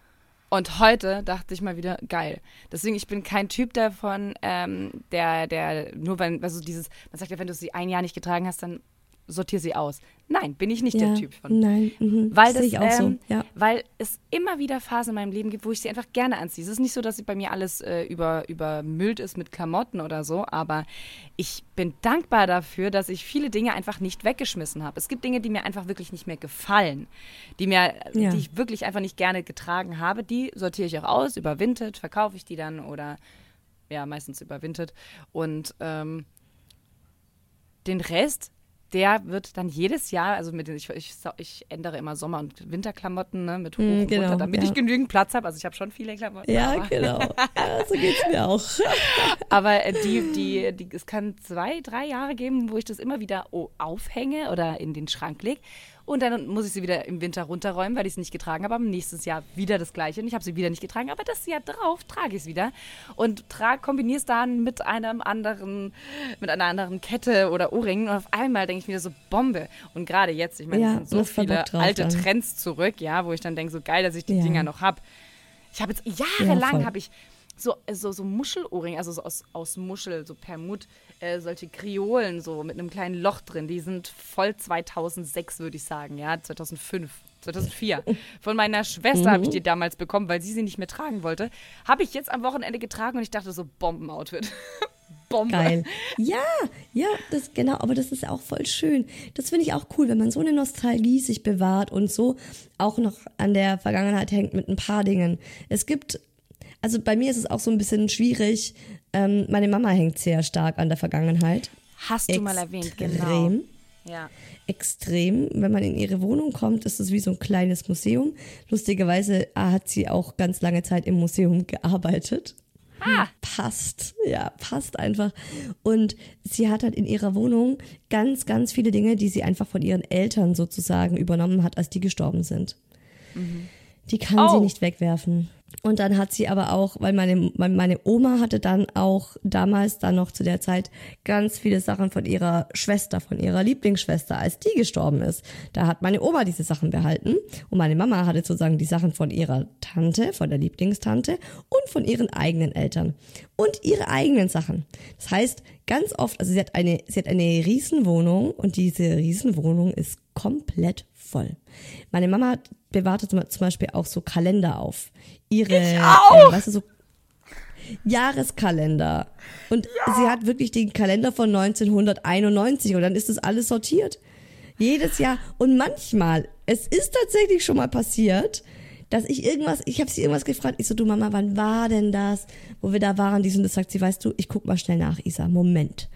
Und heute dachte ich mal wieder, geil. Deswegen, ich bin kein Typ davon, ähm, der, der, nur wenn, also dieses, man sagt ja, wenn du sie ein Jahr nicht getragen hast, dann sortiere sie aus. Nein, bin ich nicht ja, der Typ von. Nein, mhm. weil das, ich auch ähm, so. Ja. Weil es immer wieder Phasen in meinem Leben gibt, wo ich sie einfach gerne anziehe. Es ist nicht so, dass bei mir alles äh, über, übermüllt ist mit Klamotten oder so, aber ich bin dankbar dafür, dass ich viele Dinge einfach nicht weggeschmissen habe. Es gibt Dinge, die mir einfach wirklich nicht mehr gefallen, die mir, ja. die ich wirklich einfach nicht gerne getragen habe. Die sortiere ich auch aus, überwintet, verkaufe ich die dann oder ja, meistens überwintet. Und ähm, den Rest der wird dann jedes Jahr, also mit den, ich, ich, ich ändere immer Sommer- und Winterklamotten ne, mit hoch mm, genau, runter, damit ja. ich genügend Platz habe. Also ich habe schon viele Klamotten. Ja, aber. genau. Ja, so geht es mir auch. aber äh, die, die, die, es kann zwei, drei Jahre geben, wo ich das immer wieder aufhänge oder in den Schrank lege. Und dann muss ich sie wieder im Winter runterräumen, weil ich sie nicht getragen habe. Am nächsten Jahr wieder das Gleiche. Und ich habe sie wieder nicht getragen. Aber das Jahr drauf trage ich es wieder. Und kombiniere es dann mit einem anderen, mit einer anderen Kette oder Ohrringen. Und auf einmal denke ich wieder so Bombe. Und gerade jetzt, ich meine, ja, es sind so viele alte dann. Trends zurück, ja, wo ich dann denke, so geil, dass ich die ja. Dinger noch habe. Ich habe jetzt jahrelang ja, habe ich so, so, so Muschelohrringe, also so aus, aus Muschel, so Permut, äh, solche Kriolen so mit einem kleinen Loch drin. Die sind voll 2006, würde ich sagen, ja, 2005. 2004. Von meiner Schwester mhm. habe ich die damals bekommen, weil sie sie nicht mehr tragen wollte. Habe ich jetzt am Wochenende getragen und ich dachte so, Bombenoutfit. Bombe. Geil. Ja, ja, das genau, aber das ist auch voll schön. Das finde ich auch cool, wenn man so eine Nostalgie sich bewahrt und so auch noch an der Vergangenheit hängt mit ein paar Dingen. Es gibt also bei mir ist es auch so ein bisschen schwierig. Ähm, meine Mama hängt sehr stark an der Vergangenheit. Hast du Extrem. mal erwähnt, genau. Ja. Extrem. Wenn man in ihre Wohnung kommt, ist es wie so ein kleines Museum. Lustigerweise hat sie auch ganz lange Zeit im Museum gearbeitet. Ah. Passt, ja, passt einfach. Und sie hat halt in ihrer Wohnung ganz, ganz viele Dinge, die sie einfach von ihren Eltern sozusagen übernommen hat, als die gestorben sind. Mhm. Die kann oh. sie nicht wegwerfen. Und dann hat sie aber auch, weil meine, meine Oma hatte dann auch damals, dann noch zu der Zeit, ganz viele Sachen von ihrer Schwester, von ihrer Lieblingsschwester, als die gestorben ist. Da hat meine Oma diese Sachen behalten und meine Mama hatte sozusagen die Sachen von ihrer Tante, von der Lieblingstante und von ihren eigenen Eltern und ihre eigenen Sachen. Das heißt, ganz oft, also sie hat eine, sie hat eine Riesenwohnung und diese Riesenwohnung ist komplett voll. Meine Mama bewahrte zum Beispiel auch so Kalender auf. Ihre, ich auch. Äh, weißt du, so Jahreskalender. Und ja. sie hat wirklich den Kalender von 1991 und dann ist das alles sortiert. Jedes Jahr. Und manchmal, es ist tatsächlich schon mal passiert, dass ich irgendwas, ich habe sie irgendwas gefragt. Ich so, du Mama, wann war denn das, wo wir da waren? Die und das sagt sie, weißt du, ich guck mal schnell nach, Isa. Moment.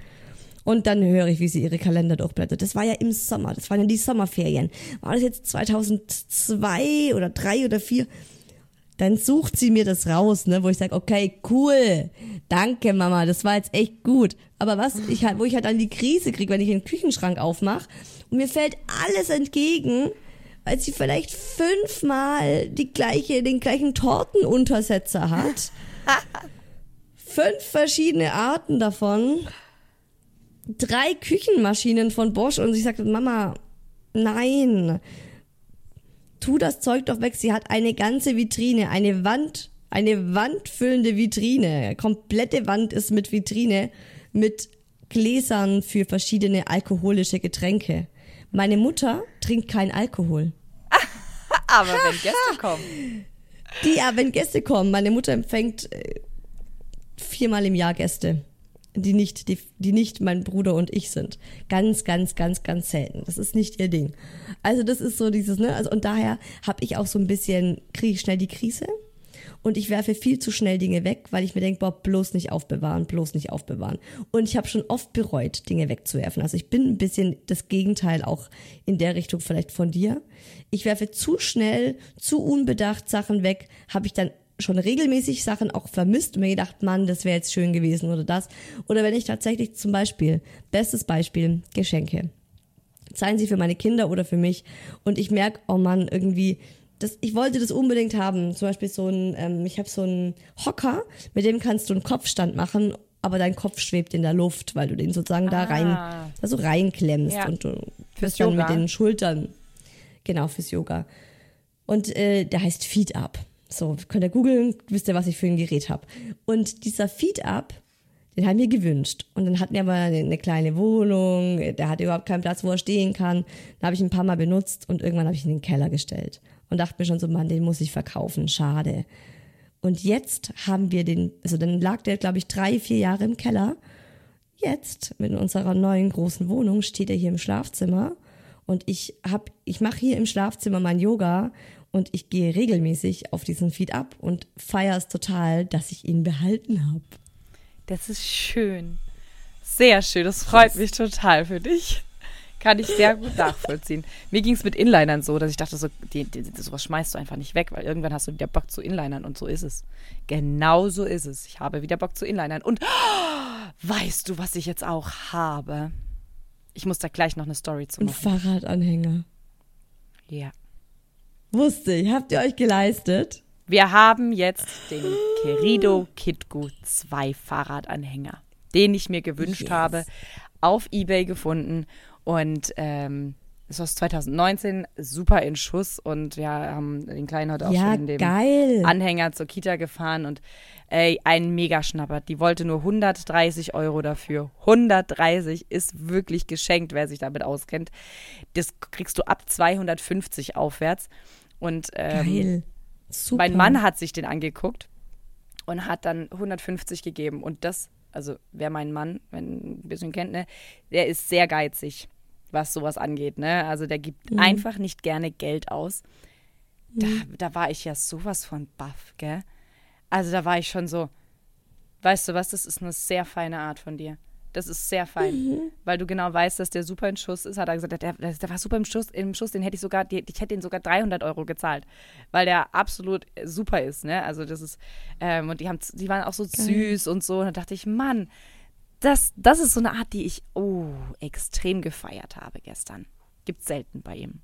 Und dann höre ich, wie sie ihre Kalender durchblättert. Das war ja im Sommer, das waren ja die Sommerferien. War das jetzt 2002 oder 3 oder 4? Dann sucht sie mir das raus, ne, wo ich sage, okay, cool, danke Mama, das war jetzt echt gut. Aber was, ich halt, wo ich halt dann die Krise kriege, wenn ich den Küchenschrank aufmache und mir fällt alles entgegen, weil sie vielleicht fünfmal die gleiche, den gleichen Tortenuntersetzer hat. Fünf verschiedene Arten davon drei Küchenmaschinen von Bosch und sie sagte, Mama, nein, tu das Zeug doch weg. Sie hat eine ganze Vitrine, eine Wand, eine wandfüllende Vitrine. Komplette Wand ist mit Vitrine mit Gläsern für verschiedene alkoholische Getränke. Meine Mutter trinkt keinen Alkohol. Aber wenn Gäste kommen. Die, ja, wenn Gäste kommen, meine Mutter empfängt äh, viermal im Jahr Gäste, die nicht, die, die nicht mein Bruder und ich sind. Ganz, ganz, ganz, ganz selten. Das ist nicht ihr Ding. Also das ist so dieses, ne? Also und daher habe ich auch so ein bisschen, kriege ich schnell die Krise und ich werfe viel zu schnell Dinge weg, weil ich mir denke, boah, bloß nicht aufbewahren, bloß nicht aufbewahren. Und ich habe schon oft bereut, Dinge wegzuwerfen. Also ich bin ein bisschen das Gegenteil auch in der Richtung vielleicht von dir. Ich werfe zu schnell, zu unbedacht Sachen weg, habe ich dann schon regelmäßig Sachen auch vermisst und mir gedacht, Mann, das wäre jetzt schön gewesen oder das. Oder wenn ich tatsächlich zum Beispiel, bestes Beispiel, Geschenke. Seien sie für meine Kinder oder für mich. Und ich merke, oh Mann, irgendwie, das, ich wollte das unbedingt haben. Zum Beispiel so ein, ähm, ich habe so einen Hocker, mit dem kannst du einen Kopfstand machen, aber dein Kopf schwebt in der Luft, weil du den sozusagen da rein, Ah. also reinklemmst Ja. und du Fürs dann Yoga. mit den Schultern. Genau, fürs Yoga. Und äh, der heißt Feed Up. So, könnt ihr googeln, wisst ihr, was ich für ein Gerät habe. Und dieser Feed Up, den haben wir gewünscht. Und dann hatten wir aber eine, eine kleine Wohnung, der hatte überhaupt keinen Platz, wo er stehen kann. Dann habe ich ihn ein paar Mal benutzt und irgendwann habe ich ihn in den Keller gestellt. Und dachte mir schon so, Mann, den muss ich verkaufen, schade. Und jetzt haben wir den, also dann lag der, glaube ich, drei, vier Jahre im Keller. Jetzt, mit unserer neuen großen Wohnung, steht er hier im Schlafzimmer. Und ich hab, ich mache hier im Schlafzimmer mein Yoga und ich gehe regelmäßig auf diesen Feed ab und feiere es total, dass ich ihn behalten habe. Das ist schön. Sehr schön. Das freut mich total für dich. Kann ich sehr gut nachvollziehen. Mir ging es mit Inlinern so, dass ich dachte, so, die, die, sowas schmeißt du einfach nicht weg, weil irgendwann hast du wieder Bock zu Inlinern und so ist es. Genau so ist es. Ich habe wieder Bock zu Inlinern. Und weißt du, was ich jetzt auch habe? Ich muss da gleich noch eine Story zu Ein machen. Fahrradanhänger. Ja. Wusste ich. Habt ihr euch geleistet? Wir haben jetzt den Querido Kitgu 2 Fahrradanhänger, den ich mir gewünscht Yes. habe, auf Ebay gefunden und ähm, ist aus 2019, super in Schuss und wir haben den Kleinen heute auch ja, schon in dem geil. Anhänger zur Kita gefahren und ey, ein Megaschnapper. Die wollte nur 130 Euro dafür. 130 ist wirklich geschenkt, wer sich damit auskennt. Das kriegst du ab 250 aufwärts. Und ähm, geil. Super. mein Mann hat sich den angeguckt und hat dann 150 gegeben. Und das, also wer meinen Mann wenn, ein bisschen kennt, ne, der ist sehr geizig, was sowas angeht. Ne? Also der gibt Mhm. einfach nicht gerne Geld aus. Da, da war ich ja sowas von baff, gell? Also da war ich schon so, weißt du was, das ist eine sehr feine Art von dir. Das ist sehr fein, Mhm. weil du genau weißt, dass der super in Schuss ist. Hat er gesagt, der, der, war super im Schuss, im Schuss, den hätte ich sogar, die, ich hätte den sogar 300 Euro gezahlt, weil der absolut super ist, ne? Also das ist, ähm, und die haben, die waren auch so süß und so. Und da dachte ich, Mann, das, das ist so eine Art, die ich, oh, extrem gefeiert habe gestern. Gibt's selten bei ihm.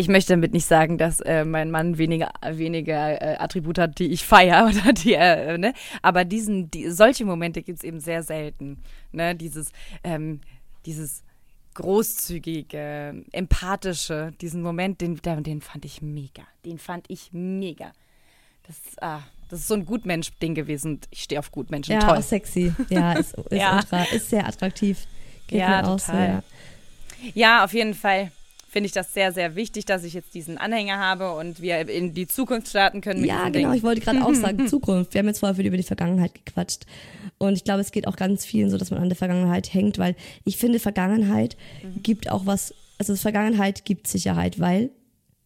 Ich möchte damit nicht sagen, dass äh, mein Mann weniger, weniger äh, Attribute hat, die ich feiere oder die, äh, ne? Aber diesen, die, solche Momente gibt es eben sehr selten. Ne? Dieses, ähm, dieses großzügige, empathische, diesen Moment, den, den fand ich mega. Den fand ich mega. Das, ah, das ist so ein Gutmensch-Ding gewesen. Ich stehe auf Gutmenschen. ja, Toll. auch sexy. Ja, ist, ist, Ja. ultra, ist sehr attraktiv. Geht Ja, total. ja. Ja, auf jeden Fall finde ich das sehr, sehr wichtig, dass ich jetzt diesen Anhänger habe und wir in die Zukunft starten können mit Ja, genau. Ding. Ich wollte gerade auch sagen, Zukunft. Wir haben jetzt vorher viel über die Vergangenheit gequatscht. Und ich glaube, es geht auch ganz vielen so, dass man an der Vergangenheit hängt, weil ich finde, Vergangenheit Mhm. gibt auch was, also Vergangenheit gibt Sicherheit, weil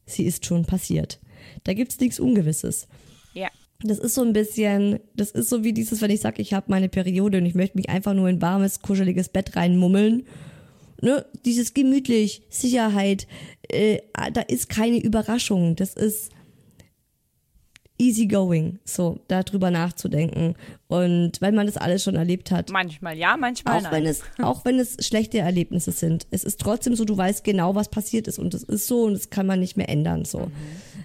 sie ist schon passiert. Da gibt's nichts Ungewisses. Ja. Das ist so ein bisschen, das ist so wie dieses, wenn ich sage, ich habe meine Periode und ich möchte mich einfach nur in warmes, kuscheliges Bett reinmummeln. Ne? Dieses gemütlich, Sicherheit, äh, da ist keine Überraschung. Das ist easy going, so darüber nachzudenken. Und weil man das alles schon erlebt hat. Manchmal ja, manchmal Auch nein. wenn, es, auch wenn es schlechte Erlebnisse sind. Es ist trotzdem so, du weißt genau, was passiert ist. Und es ist so und das kann man nicht mehr ändern. So.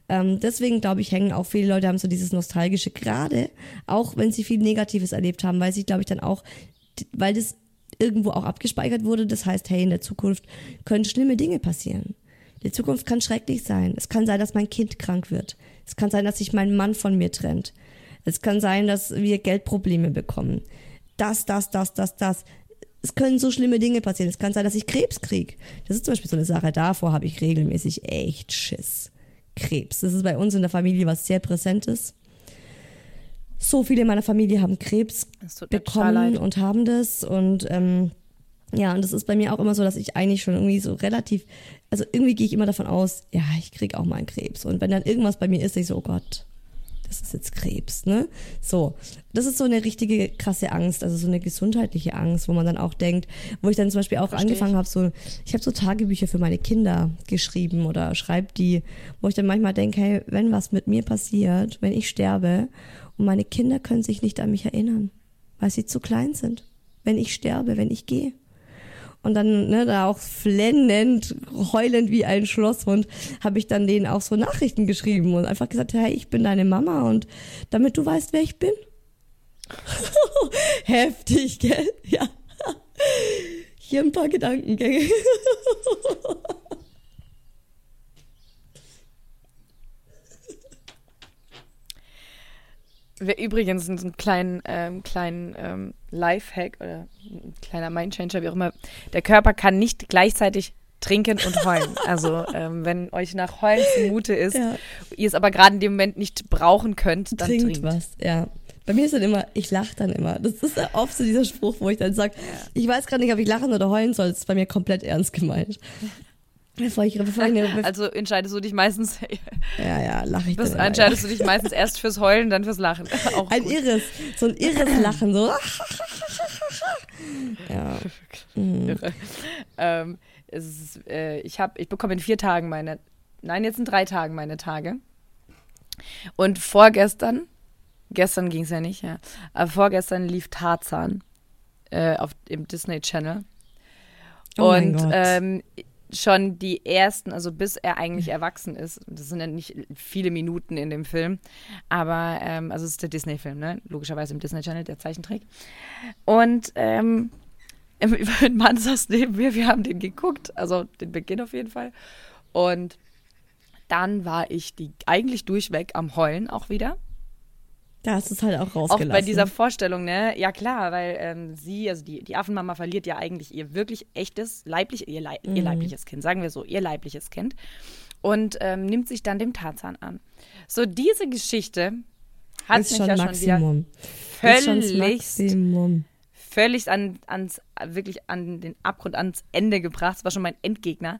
Ähm, deswegen glaube ich, hängen auch viele Leute haben so dieses Nostalgische, gerade auch wenn sie viel Negatives erlebt haben, weil sie, glaube ich, dann auch, weil das irgendwo auch abgespeichert wurde, das heißt, hey, in der Zukunft können schlimme Dinge passieren. Die Zukunft kann schrecklich sein. Es kann sein, dass mein Kind krank wird. Es kann sein, dass sich mein Mann von mir trennt. Es kann sein, dass wir Geldprobleme bekommen. das, das, das, das, das. Es können so schlimme Dinge passieren. Es kann sein, dass ich Krebs kriege. Das ist zum Beispiel so eine Sache. Davor habe ich regelmäßig echt Schiss. Krebs. Das ist bei uns in der Familie was sehr Präsentes. So viele in meiner Familie haben Krebs bekommen und haben das. Und ähm, ja, und das ist bei mir auch immer so, dass ich eigentlich schon irgendwie so relativ, also irgendwie gehe ich immer davon aus, ja, ich kriege auch mal einen Krebs. Und wenn dann irgendwas bei mir ist, ich so, oh Gott, das ist jetzt Krebs, ne? So, das ist so eine richtige krasse Angst, also so eine gesundheitliche Angst, wo man dann auch denkt, wo ich dann zum Beispiel auch Versteh angefangen habe, so, ich habe so Tagebücher für meine Kinder geschrieben oder schreibe die, wo ich dann manchmal denke, hey, wenn was mit mir passiert, wenn ich sterbe und meine Kinder können sich nicht an mich erinnern, weil sie zu klein sind, wenn ich sterbe, wenn ich gehe und dann ne, da auch flennend, heulend wie ein Schlosshund, habe ich dann denen auch so Nachrichten geschrieben und einfach gesagt, hey, ich bin deine Mama und damit du weißt, wer ich bin. Heftig, gell? Ja. Hier ein paar Gedankengänge. Übrigens einen kleinen, ähm, kleinen ähm, Lifehack oder ein kleiner Mindchanger, wie auch immer. Der Körper kann nicht gleichzeitig trinken und heulen. Also ähm, wenn euch nach Heulen zumute ist, ja. ihr es aber gerade in dem Moment nicht brauchen könnt, dann trinkt, trinkt. was. Ja. Bei mir ist dann immer, ich lache dann immer. Das ist oft so dieser Spruch, wo ich dann sage, ich weiß gerade nicht, ob ich lachen oder heulen soll. Das ist bei mir komplett ernst gemeint. Bevor ich, bevor ich eine, also entscheidest du dich meistens. ja, ja, lache ich dann. Entscheidest du dich meistens erst fürs Heulen, dann fürs Lachen. Auch ein gut. irres, so ein irres Lachen, so. ja. Mhm. Ähm, ist, äh, ich habe, ich bekomme in vier Tagen meine, nein, jetzt in drei Tagen meine Tage. Und vorgestern, gestern ging es ja nicht, ja, aber vorgestern lief Tarzan äh, auf dem Disney Channel. Oh und ähm, schon die ersten, also bis er eigentlich erwachsen ist, das sind ja nicht viele Minuten in dem Film, aber ähm, also es ist der Disney-Film, ne? Logischerweise im Disney Channel, der Zeichentrick. Und ähm, mein Mann saß neben mir, wir haben den geguckt, also den Beginn auf jeden Fall. Und dann war ich die eigentlich durchweg am Heulen auch wieder. Da hast du es halt auch rausgelassen. Auch bei dieser Vorstellung, ne? Ja klar, weil ähm, sie, also die, die Affenmama verliert ja eigentlich ihr wirklich echtes, leiblich, ihr, Leib, mhm. ihr leibliches Kind, sagen wir so, ihr leibliches Kind. Und ähm, nimmt sich dann dem Tarzan an. So, diese Geschichte hat mich ja Maximum. schon wieder völlig, völlig an, ans, wirklich an den Abgrund, ans Ende gebracht. Das war schon mein Endgegner.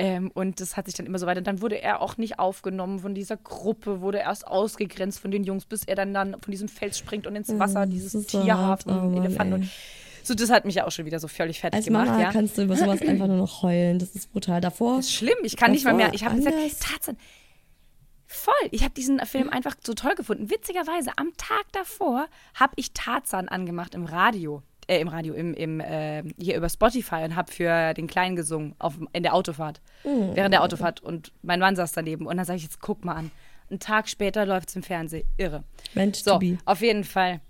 Ähm, und das hat sich dann immer so weiter. Dann wurde er auch nicht aufgenommen von dieser Gruppe, wurde erst ausgegrenzt von den Jungs, bis er dann, dann von diesem Fels springt und ins Wasser, mhm, dieses Tierhafen, oh Elefanten. So, das hat mich ja auch schon wieder so völlig fertig Als gemacht. Mama ja. kannst du über sowas einfach nur noch heulen. Das ist brutal. Davor. Das ist schlimm. Ich kann nicht mal mehr. Ich habe gesagt, Tarzan. Voll. Ich habe diesen Film einfach so toll gefunden. Witzigerweise, am Tag davor habe ich Tarzan angemacht im Radio äh, im Radio, im, im, äh, hier über Spotify und habe für den Kleinen gesungen auf, in der Autofahrt. Mhm. Während der Autofahrt. Und mein Mann saß daneben. Und dann sage ich, jetzt guck mal an. Einen Tag später läuft es im Fernsehen. Irre. Mensch, so, auf jeden Fall.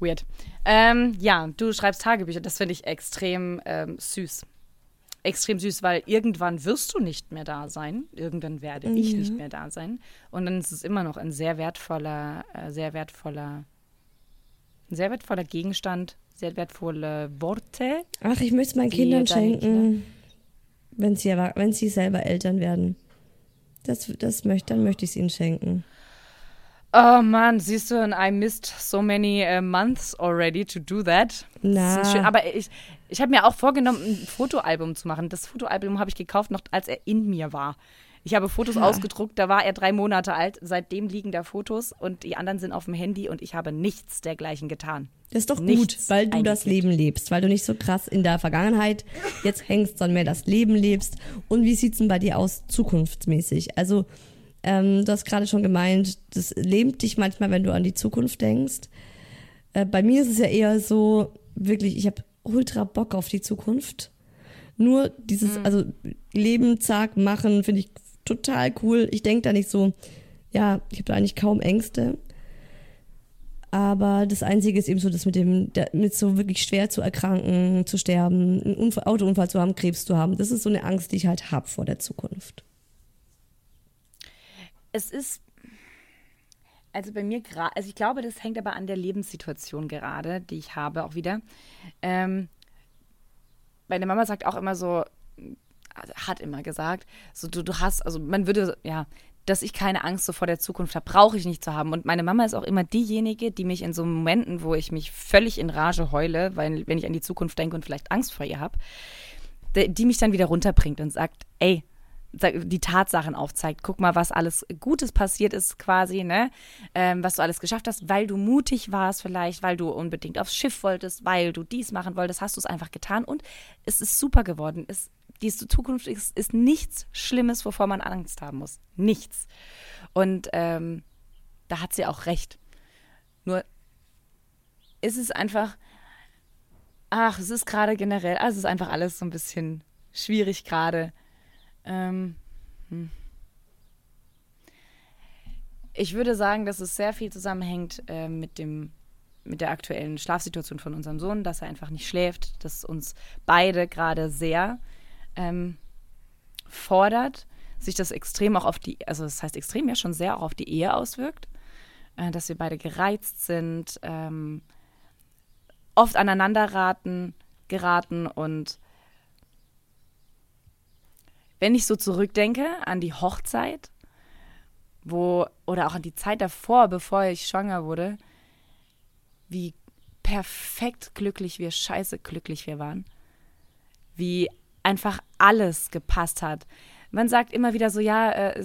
Weird. Ähm, ja, du schreibst Tagebücher. Das finde ich extrem ähm, süß. Extrem süß, weil irgendwann wirst du nicht mehr da sein. Irgendwann werde mhm. ich nicht mehr da sein. Und dann ist es immer noch ein sehr wertvoller, äh, sehr wertvoller, ein sehr wertvoller Gegenstand, sehr wertvolle Worte. Ach, ich möchte es meinen Kindern schenken, wenn sie, wenn sie selber Eltern werden. Das, das möchte, dann möchte ich es ihnen schenken. Oh Mann, siehst du, and I missed so many uh, months already to do that. Na. Schön, aber ich, ich habe mir auch vorgenommen, ein Fotoalbum zu machen. Das Fotoalbum habe ich gekauft, noch als er in mir war. Ich habe Fotos ja. ausgedruckt, da war er drei Monate alt. Seitdem liegen da Fotos und die anderen sind auf dem Handy und ich habe nichts dergleichen getan. Das ist doch nichts gut, weil du das Leben lebst, weil du nicht so krass in der Vergangenheit jetzt hängst, sondern mehr das Leben lebst. Und wie sieht es denn bei dir aus zukunftsmäßig? Also, ähm, du hast gerade schon gemeint, das lähmt dich manchmal, wenn du an die Zukunft denkst. Äh, bei mir ist es ja eher so, wirklich, ich habe ultra Bock auf die Zukunft. Nur dieses, mhm. also Leben, zack, machen, finde ich total cool. Ich denke da nicht so, ja, ich habe da eigentlich kaum Ängste. Aber das Einzige ist eben so, dass mit dem, mit so wirklich schwer zu erkranken, zu sterben, einen Unfall, Autounfall zu haben, Krebs zu haben, das ist so eine Angst, die ich halt habe vor der Zukunft. Es ist, Also bei mir gerade, also ich glaube, das hängt aber an der Lebenssituation gerade, die ich habe, auch wieder. Ähm, meine Mama sagt auch immer so, hat immer gesagt, so du, du hast, also man würde, ja, dass ich keine Angst so vor der Zukunft habe, brauche ich nicht zu haben. Und meine Mama ist auch immer diejenige, die mich in so Momenten, wo ich mich völlig in Rage heule, weil wenn ich an die Zukunft denke und vielleicht Angst vor ihr habe, die mich dann wieder runterbringt und sagt, ey, die Tatsachen aufzeigt. Guck mal, was alles Gutes passiert ist quasi, ne? Ähm, was du alles geschafft hast, weil du mutig warst vielleicht, weil du unbedingt aufs Schiff wolltest, weil du dies machen wolltest, hast du es einfach getan und es ist super geworden. Es, diese Zukunft ist, ist nichts Schlimmes, wovor man Angst haben muss. Nichts. Und ähm, da hat sie auch recht. Nur ist es einfach, ach, es ist gerade generell, also es ist einfach alles so ein bisschen schwierig gerade ähm, hm. Ich würde sagen, dass es sehr viel zusammenhängt äh, mit dem mit der aktuellen Schlafsituation von unserem Sohn, dass er einfach nicht schläft, dass uns beide gerade sehr ähm, fordert, sich das extrem auch auf die, also das heißt extrem ja schon sehr auch auf die Ehe auswirkt, äh, dass wir beide gereizt sind, ähm, oft aneinander raten, geraten und wenn ich so zurückdenke an die Hochzeit, wo, oder auch an die Zeit davor, bevor ich schwanger wurde, wie perfekt glücklich wir, scheiße glücklich wir waren. Wie einfach alles gepasst hat. Man sagt immer wieder so, ja, äh,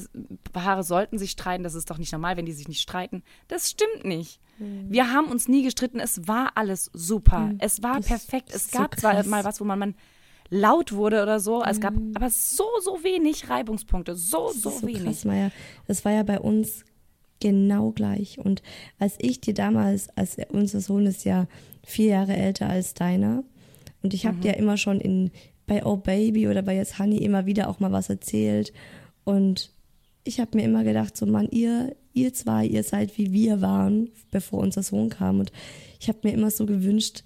Paare sollten sich streiten, das ist doch nicht normal, wenn die sich nicht streiten. Das stimmt nicht. Mhm. Wir haben uns nie gestritten, es war alles super. Mhm. Es war das perfekt. Es gab so zwar mal was, wo man, man laut wurde oder so. Es gab mhm. aber so, so wenig Reibungspunkte. So, so, so wenig. Krass, Maja. Das war ja bei uns genau gleich. Und als ich dir damals, als unser Sohn ist ja vier Jahre älter als deiner, und ich habe mhm. dir immer schon in bei Oh Baby oder bei jetzt Honey immer wieder auch mal was erzählt. Und ich habe mir immer gedacht, so Mann, ihr, ihr zwei, ihr seid wie wir waren, bevor unser Sohn kam. Und ich habe mir immer so gewünscht,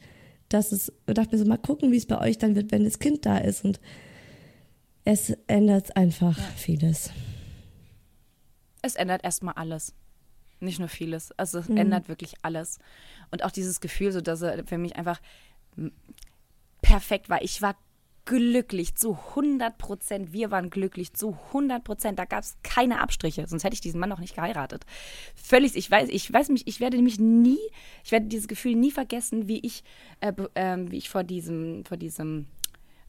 dass es, ich dachte mir so, mal gucken, wie es bei euch dann wird, wenn das Kind da ist. Und es ändert einfach ja. vieles. Es ändert erstmal alles. Nicht nur vieles. Also es mhm. ändert wirklich alles. Und auch dieses Gefühl, so dass er für mich einfach perfekt war. Ich war glücklich zu 100 Prozent. Wir waren glücklich zu 100 Prozent. Da gab es keine Abstriche, sonst hätte ich diesen Mann noch nicht geheiratet. Völlig, ich weiß, ich weiß mich, ich werde mich nie, ich werde dieses Gefühl nie vergessen, wie ich, äh, äh, wie ich vor diesem, vor diesem,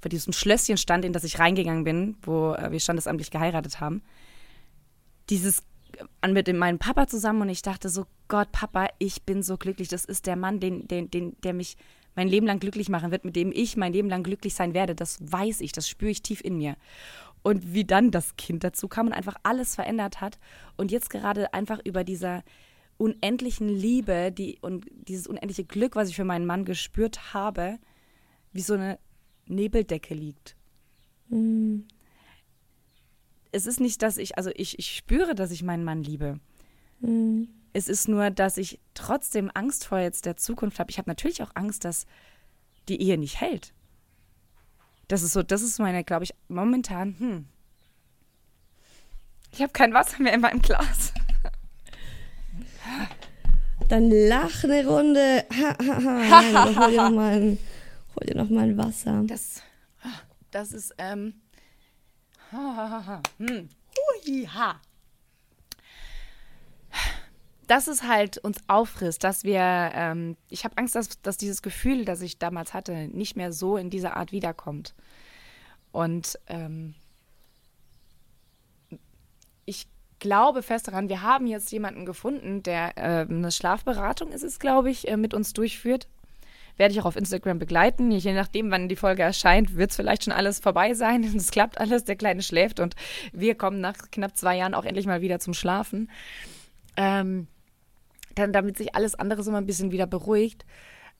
vor diesem Schlösschen stand, in das ich reingegangen bin, wo äh, wir standesamtlich geheiratet haben. Dieses äh, mit meinem Papa zusammen und ich dachte so, Gott, Papa, ich bin so glücklich. Das ist der Mann, den, den, den, der mich mein Leben lang glücklich machen wird, mit dem ich mein Leben lang glücklich sein werde. Das weiß ich, das spüre ich tief in mir. Und wie dann das Kind dazu kam und einfach alles verändert hat und jetzt gerade einfach über dieser unendlichen Liebe die, und dieses unendliche Glück, was ich für meinen Mann gespürt habe, wie so eine Nebeldecke liegt. Mhm. Es ist nicht, dass ich, also ich, ich spüre, dass ich meinen Mann liebe. Mhm. Es ist nur, dass ich trotzdem Angst vor jetzt der Zukunft habe. Ich habe natürlich auch Angst, dass die Ehe nicht hält. Das ist so, das ist meine, glaube ich, momentan, hm. Ich habe kein Wasser mehr in meinem Glas. Dann lach eine Runde. Ha, ha, ha. Nein, hol dir nochmal ein, hol dir noch mal ein Wasser. Das, das ist, ähm. Ha, ha, ha, ha. Hm. Hui, ha dass es halt uns auffrisst, dass wir, ähm, ich habe Angst, dass, dass dieses Gefühl, das ich damals hatte, nicht mehr so in dieser Art wiederkommt. Und ähm, ich glaube fest daran, wir haben jetzt jemanden gefunden, der äh, eine Schlafberatung ist es, glaube ich, äh, mit uns durchführt. Werde ich auch auf Instagram begleiten. Je nachdem, wann die Folge erscheint, wird es vielleicht schon alles vorbei sein. Es klappt alles, der Kleine schläft und wir kommen nach knapp zwei Jahren auch endlich mal wieder zum Schlafen. Ähm, dann, damit sich alles andere so mal ein bisschen wieder beruhigt.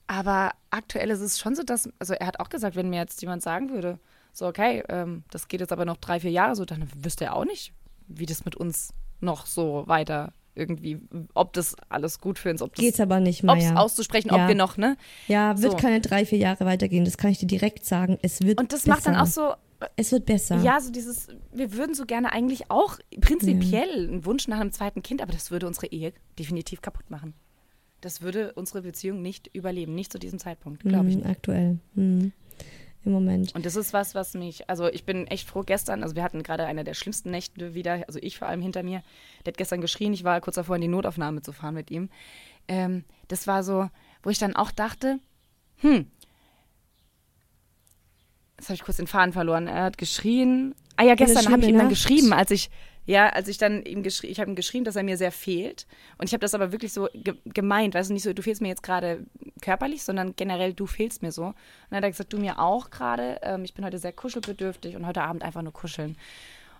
Aber aktuell ist es schon so, dass, also er hat auch gesagt, wenn mir jetzt jemand sagen würde, so, okay, ähm, das geht jetzt aber noch drei, vier Jahre so, dann wüsste er auch nicht, wie das mit uns noch so weiter irgendwie, ob das alles gut für uns, ob das. Geht's aber nicht mehr. Ja. auszusprechen, ja. ob wir noch, ne? Ja, wird so. keine drei, vier Jahre weitergehen, das kann ich dir direkt sagen. Es wird. Und das besser. macht dann auch so, Es wird besser. Ja, so dieses, wir würden so gerne eigentlich auch prinzipiell einen Wunsch nach einem zweiten Kind, aber das würde unsere Ehe definitiv kaputt machen. Das würde unsere Beziehung nicht überleben, nicht zu diesem Zeitpunkt, glaube ich. Mhm, aktuell. Mhm. Im Moment. Und das ist was, was mich, also ich bin echt froh gestern, also wir hatten gerade eine der schlimmsten Nächte wieder, also ich vor allem hinter mir, der hat gestern geschrien, ich war kurz davor in die Notaufnahme zu fahren mit ihm. Ähm, das war so, wo ich dann auch dachte, hm, jetzt habe ich kurz den Faden verloren, er hat geschrien, ah ja, gestern habe ich ihm dann geschrieben, als ich, ja, als ich dann ihm geschrieben, ich habe ihm geschrieben, dass er mir sehr fehlt. Und ich habe das aber wirklich so ge gemeint, weißt du, nicht so, du fehlst mir jetzt gerade körperlich, sondern generell, du fehlst mir so. Und dann hat er gesagt, du mir auch gerade. Ähm, ich bin heute sehr kuschelbedürftig und heute Abend einfach nur kuscheln.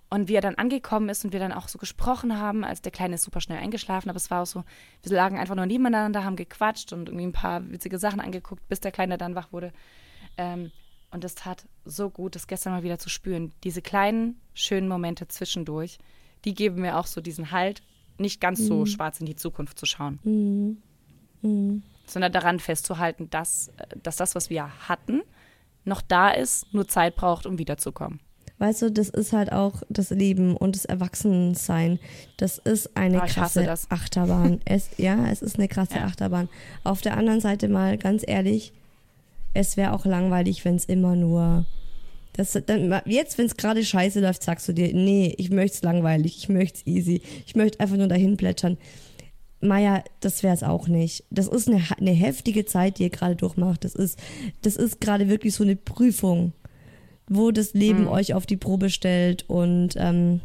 Und wie er dann angekommen ist und wir dann auch so gesprochen haben, als der Kleine ist super schnell eingeschlafen, aber es war auch so, wir lagen einfach nur nebeneinander, haben gequatscht und irgendwie ein paar witzige Sachen angeguckt, bis der Kleine dann wach wurde. Ähm, und es tat so gut, das gestern mal wieder zu spüren. Diese kleinen, schönen Momente zwischendurch, die geben mir auch so diesen Halt, nicht ganz so schwarz in die Zukunft zu schauen, Mhm. Mhm. sondern daran festzuhalten, dass, äh, dass das, was wir hatten, noch da ist, nur Zeit braucht, um wiederzukommen. Weißt du, das ist halt auch das Leben und das Erwachsensein. Das ist eine hasse krasse. Achterbahn. Es, ja, es ist eine krasse Ja. Achterbahn. Auf der anderen Seite mal ganz ehrlich, es wäre auch langweilig, wenn es immer nur. Das, dann, jetzt, wenn es gerade scheiße läuft, sagst du dir, nee, ich möchte es langweilig, ich möchte es easy, ich möchte einfach nur dahin plätschern. Maja, das wäre es auch nicht. Das ist eine, eine heftige Zeit, die ihr gerade durchmacht. Das ist, das ist gerade wirklich so eine Prüfung, wo das Leben euch auf die Probe stellt und ähm,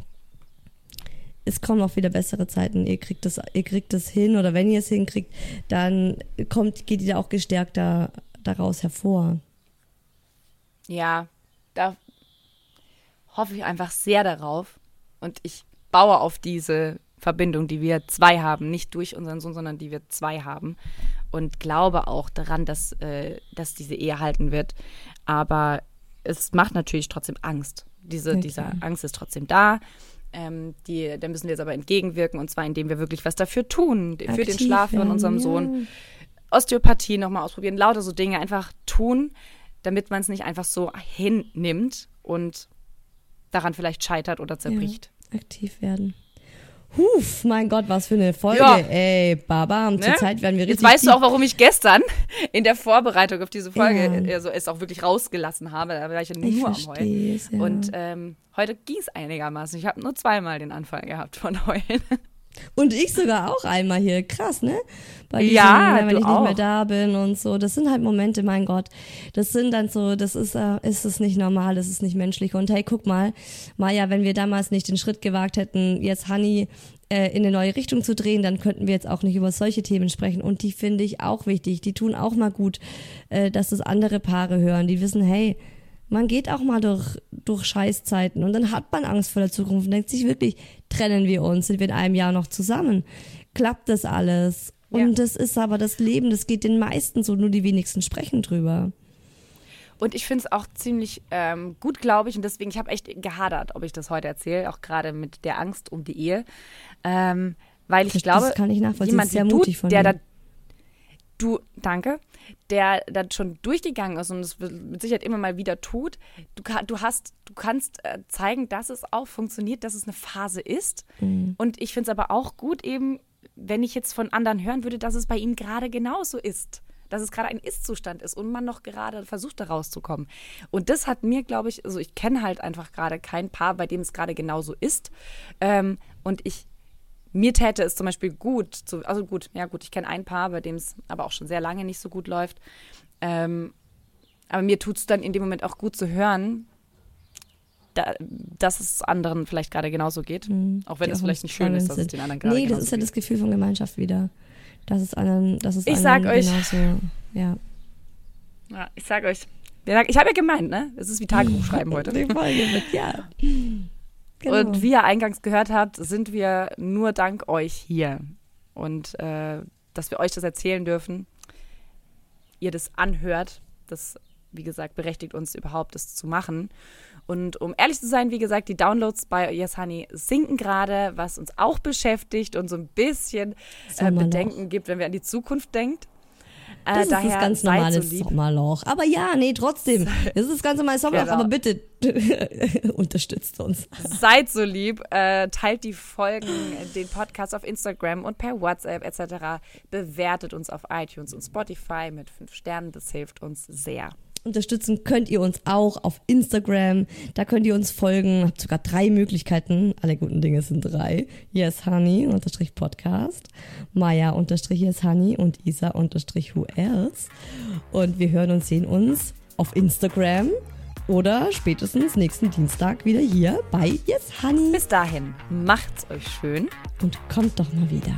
es kommen auch wieder bessere Zeiten. Ihr kriegt das, ihr kriegt das hin oder wenn ihr es hinkriegt, dann kommt, geht ihr auch gestärkter daraus hervor. Ja, da hoffe ich einfach sehr darauf und ich baue auf diese Verbindung, die wir zwei haben, nicht durch unseren Sohn, sondern die wir zwei haben und glaube auch daran, dass, äh, dass diese Ehe halten wird. Aber es macht natürlich trotzdem Angst. Diese, Ja, diese. Angst ist trotzdem da. Ähm, die, da müssen wir jetzt aber entgegenwirken und zwar indem wir wirklich was dafür tun, für den Aktiv Schlaf von unserem ja. Sohn. Osteopathie nochmal ausprobieren, lauter so Dinge einfach tun, damit man es nicht einfach so hinnimmt und daran vielleicht scheitert oder zerbricht. Aktiv werden. Huf, mein Gott, was für eine Folge. Ja. Ey, Baba, Ne? zur Zeit werden wir Jetzt richtig. weißt du auch, warum ich gestern in der Vorbereitung auf diese Folge Ja. also es auch wirklich rausgelassen habe. Da war ich ja Ich nur am Heulen. ja. Und ähm, heute ging es einigermaßen. Ich habe nur zweimal den Anfall gehabt von Heulen. Und ich sogar auch einmal hier. Krass, ne? Bei Ja, wenn ich nicht mehr da bin und so. Das sind halt Momente, mein Gott. Das sind dann so, das ist, äh, ist es nicht normal, das ist nicht menschlich. Und hey, guck mal, Maja, wenn wir damals nicht den Schritt gewagt hätten, jetzt Honey äh, in eine neue Richtung zu drehen, dann könnten wir jetzt auch nicht über solche Themen sprechen. Und die finde ich auch wichtig. Die tun auch mal gut, äh, dass das andere Paare hören. Die wissen, hey, man geht auch mal durch, durch Scheißzeiten und dann hat man Angst vor der Zukunft und denkt sich wirklich, trennen wir uns, sind wir in einem Jahr noch zusammen? Klappt das alles? Und Ja. das ist aber das Leben, das geht den meisten so, nur die wenigsten sprechen drüber. Und ich finde es auch ziemlich ähm, gut, glaube ich. Und deswegen, ich habe echt gehadert, ob ich das heute erzähle, auch gerade mit der Angst um die Ehe. Ähm, weil ich Das- glaube, das kann ich nachvollziehen. jemand Das ist sehr wie du, mutig von der da, du, danke, der da schon durchgegangen ist und es mit Sicherheit immer mal wieder tut. Du, du hast, du kannst äh, zeigen, dass es auch funktioniert, dass es eine Phase ist. Mhm. Und ich finde es aber auch gut eben, wenn ich jetzt von anderen hören würde, dass es bei ihm gerade genauso ist. Dass es gerade ein Ist-Zustand ist und man noch gerade versucht, da rauszukommen. Und das hat mir, glaube ich, also ich kenne halt einfach gerade kein Paar, bei dem es gerade genauso ist. Ähm, und ich, mir täte es zum Beispiel gut, zu, also gut, ja gut, ich kenne ein Paar, bei dem es aber auch schon sehr lange nicht so gut läuft. Ähm, aber mir tut es dann in dem Moment auch gut zu hören, da, dass es anderen vielleicht gerade genauso geht. Auch wenn es vielleicht nicht schön ist, dass es den anderen gerade Nee, das ist ja das Gefühl von Gemeinschaft wieder. Das ist anderen, das ist Ich anderen sag euch- genauso, ja. Ja, ich sage euch, ich habe ja gemeint, ne? Es ist wie Tagebuchschreiben heute. Die Folge wird, ja. Genau. Und wie ihr eingangs gehört habt, sind wir nur dank euch hier. Und äh, dass wir euch das erzählen dürfen, ihr das anhört, das, wie gesagt, berechtigt uns überhaupt, das zu machen. Und um ehrlich zu sein, wie gesagt, die Downloads bei Yes Honey sinken gerade, was uns auch beschäftigt und so ein bisschen äh. Bedenken gibt, wenn wir an die Zukunft denkt. Äh, Das ist daher das ganz seid normale so. Sommerloch. Aber ja, nee, trotzdem. Das ist das ganz normale Sommerloch. Genau. Aber bitte unterstützt uns. Seid so lieb, äh, teilt die Folgen, den Podcast auf Instagram und per WhatsApp etc. Bewertet uns auf iTunes und Spotify mit fünf Sternen. Das hilft uns sehr. Unterstützen könnt ihr uns auch auf Instagram. Da könnt ihr uns folgen. Habt sogar drei Möglichkeiten. Alle guten Dinge sind drei. Yes Honey unterstrich Podcast, Maya unterstrich Yes Honey und Isa unterstrich Who Else. Und wir hören und sehen uns auf Instagram oder spätestens nächsten Dienstag wieder hier bei Yes Honey. Bis dahin, macht's euch schön. Und kommt doch mal wieder.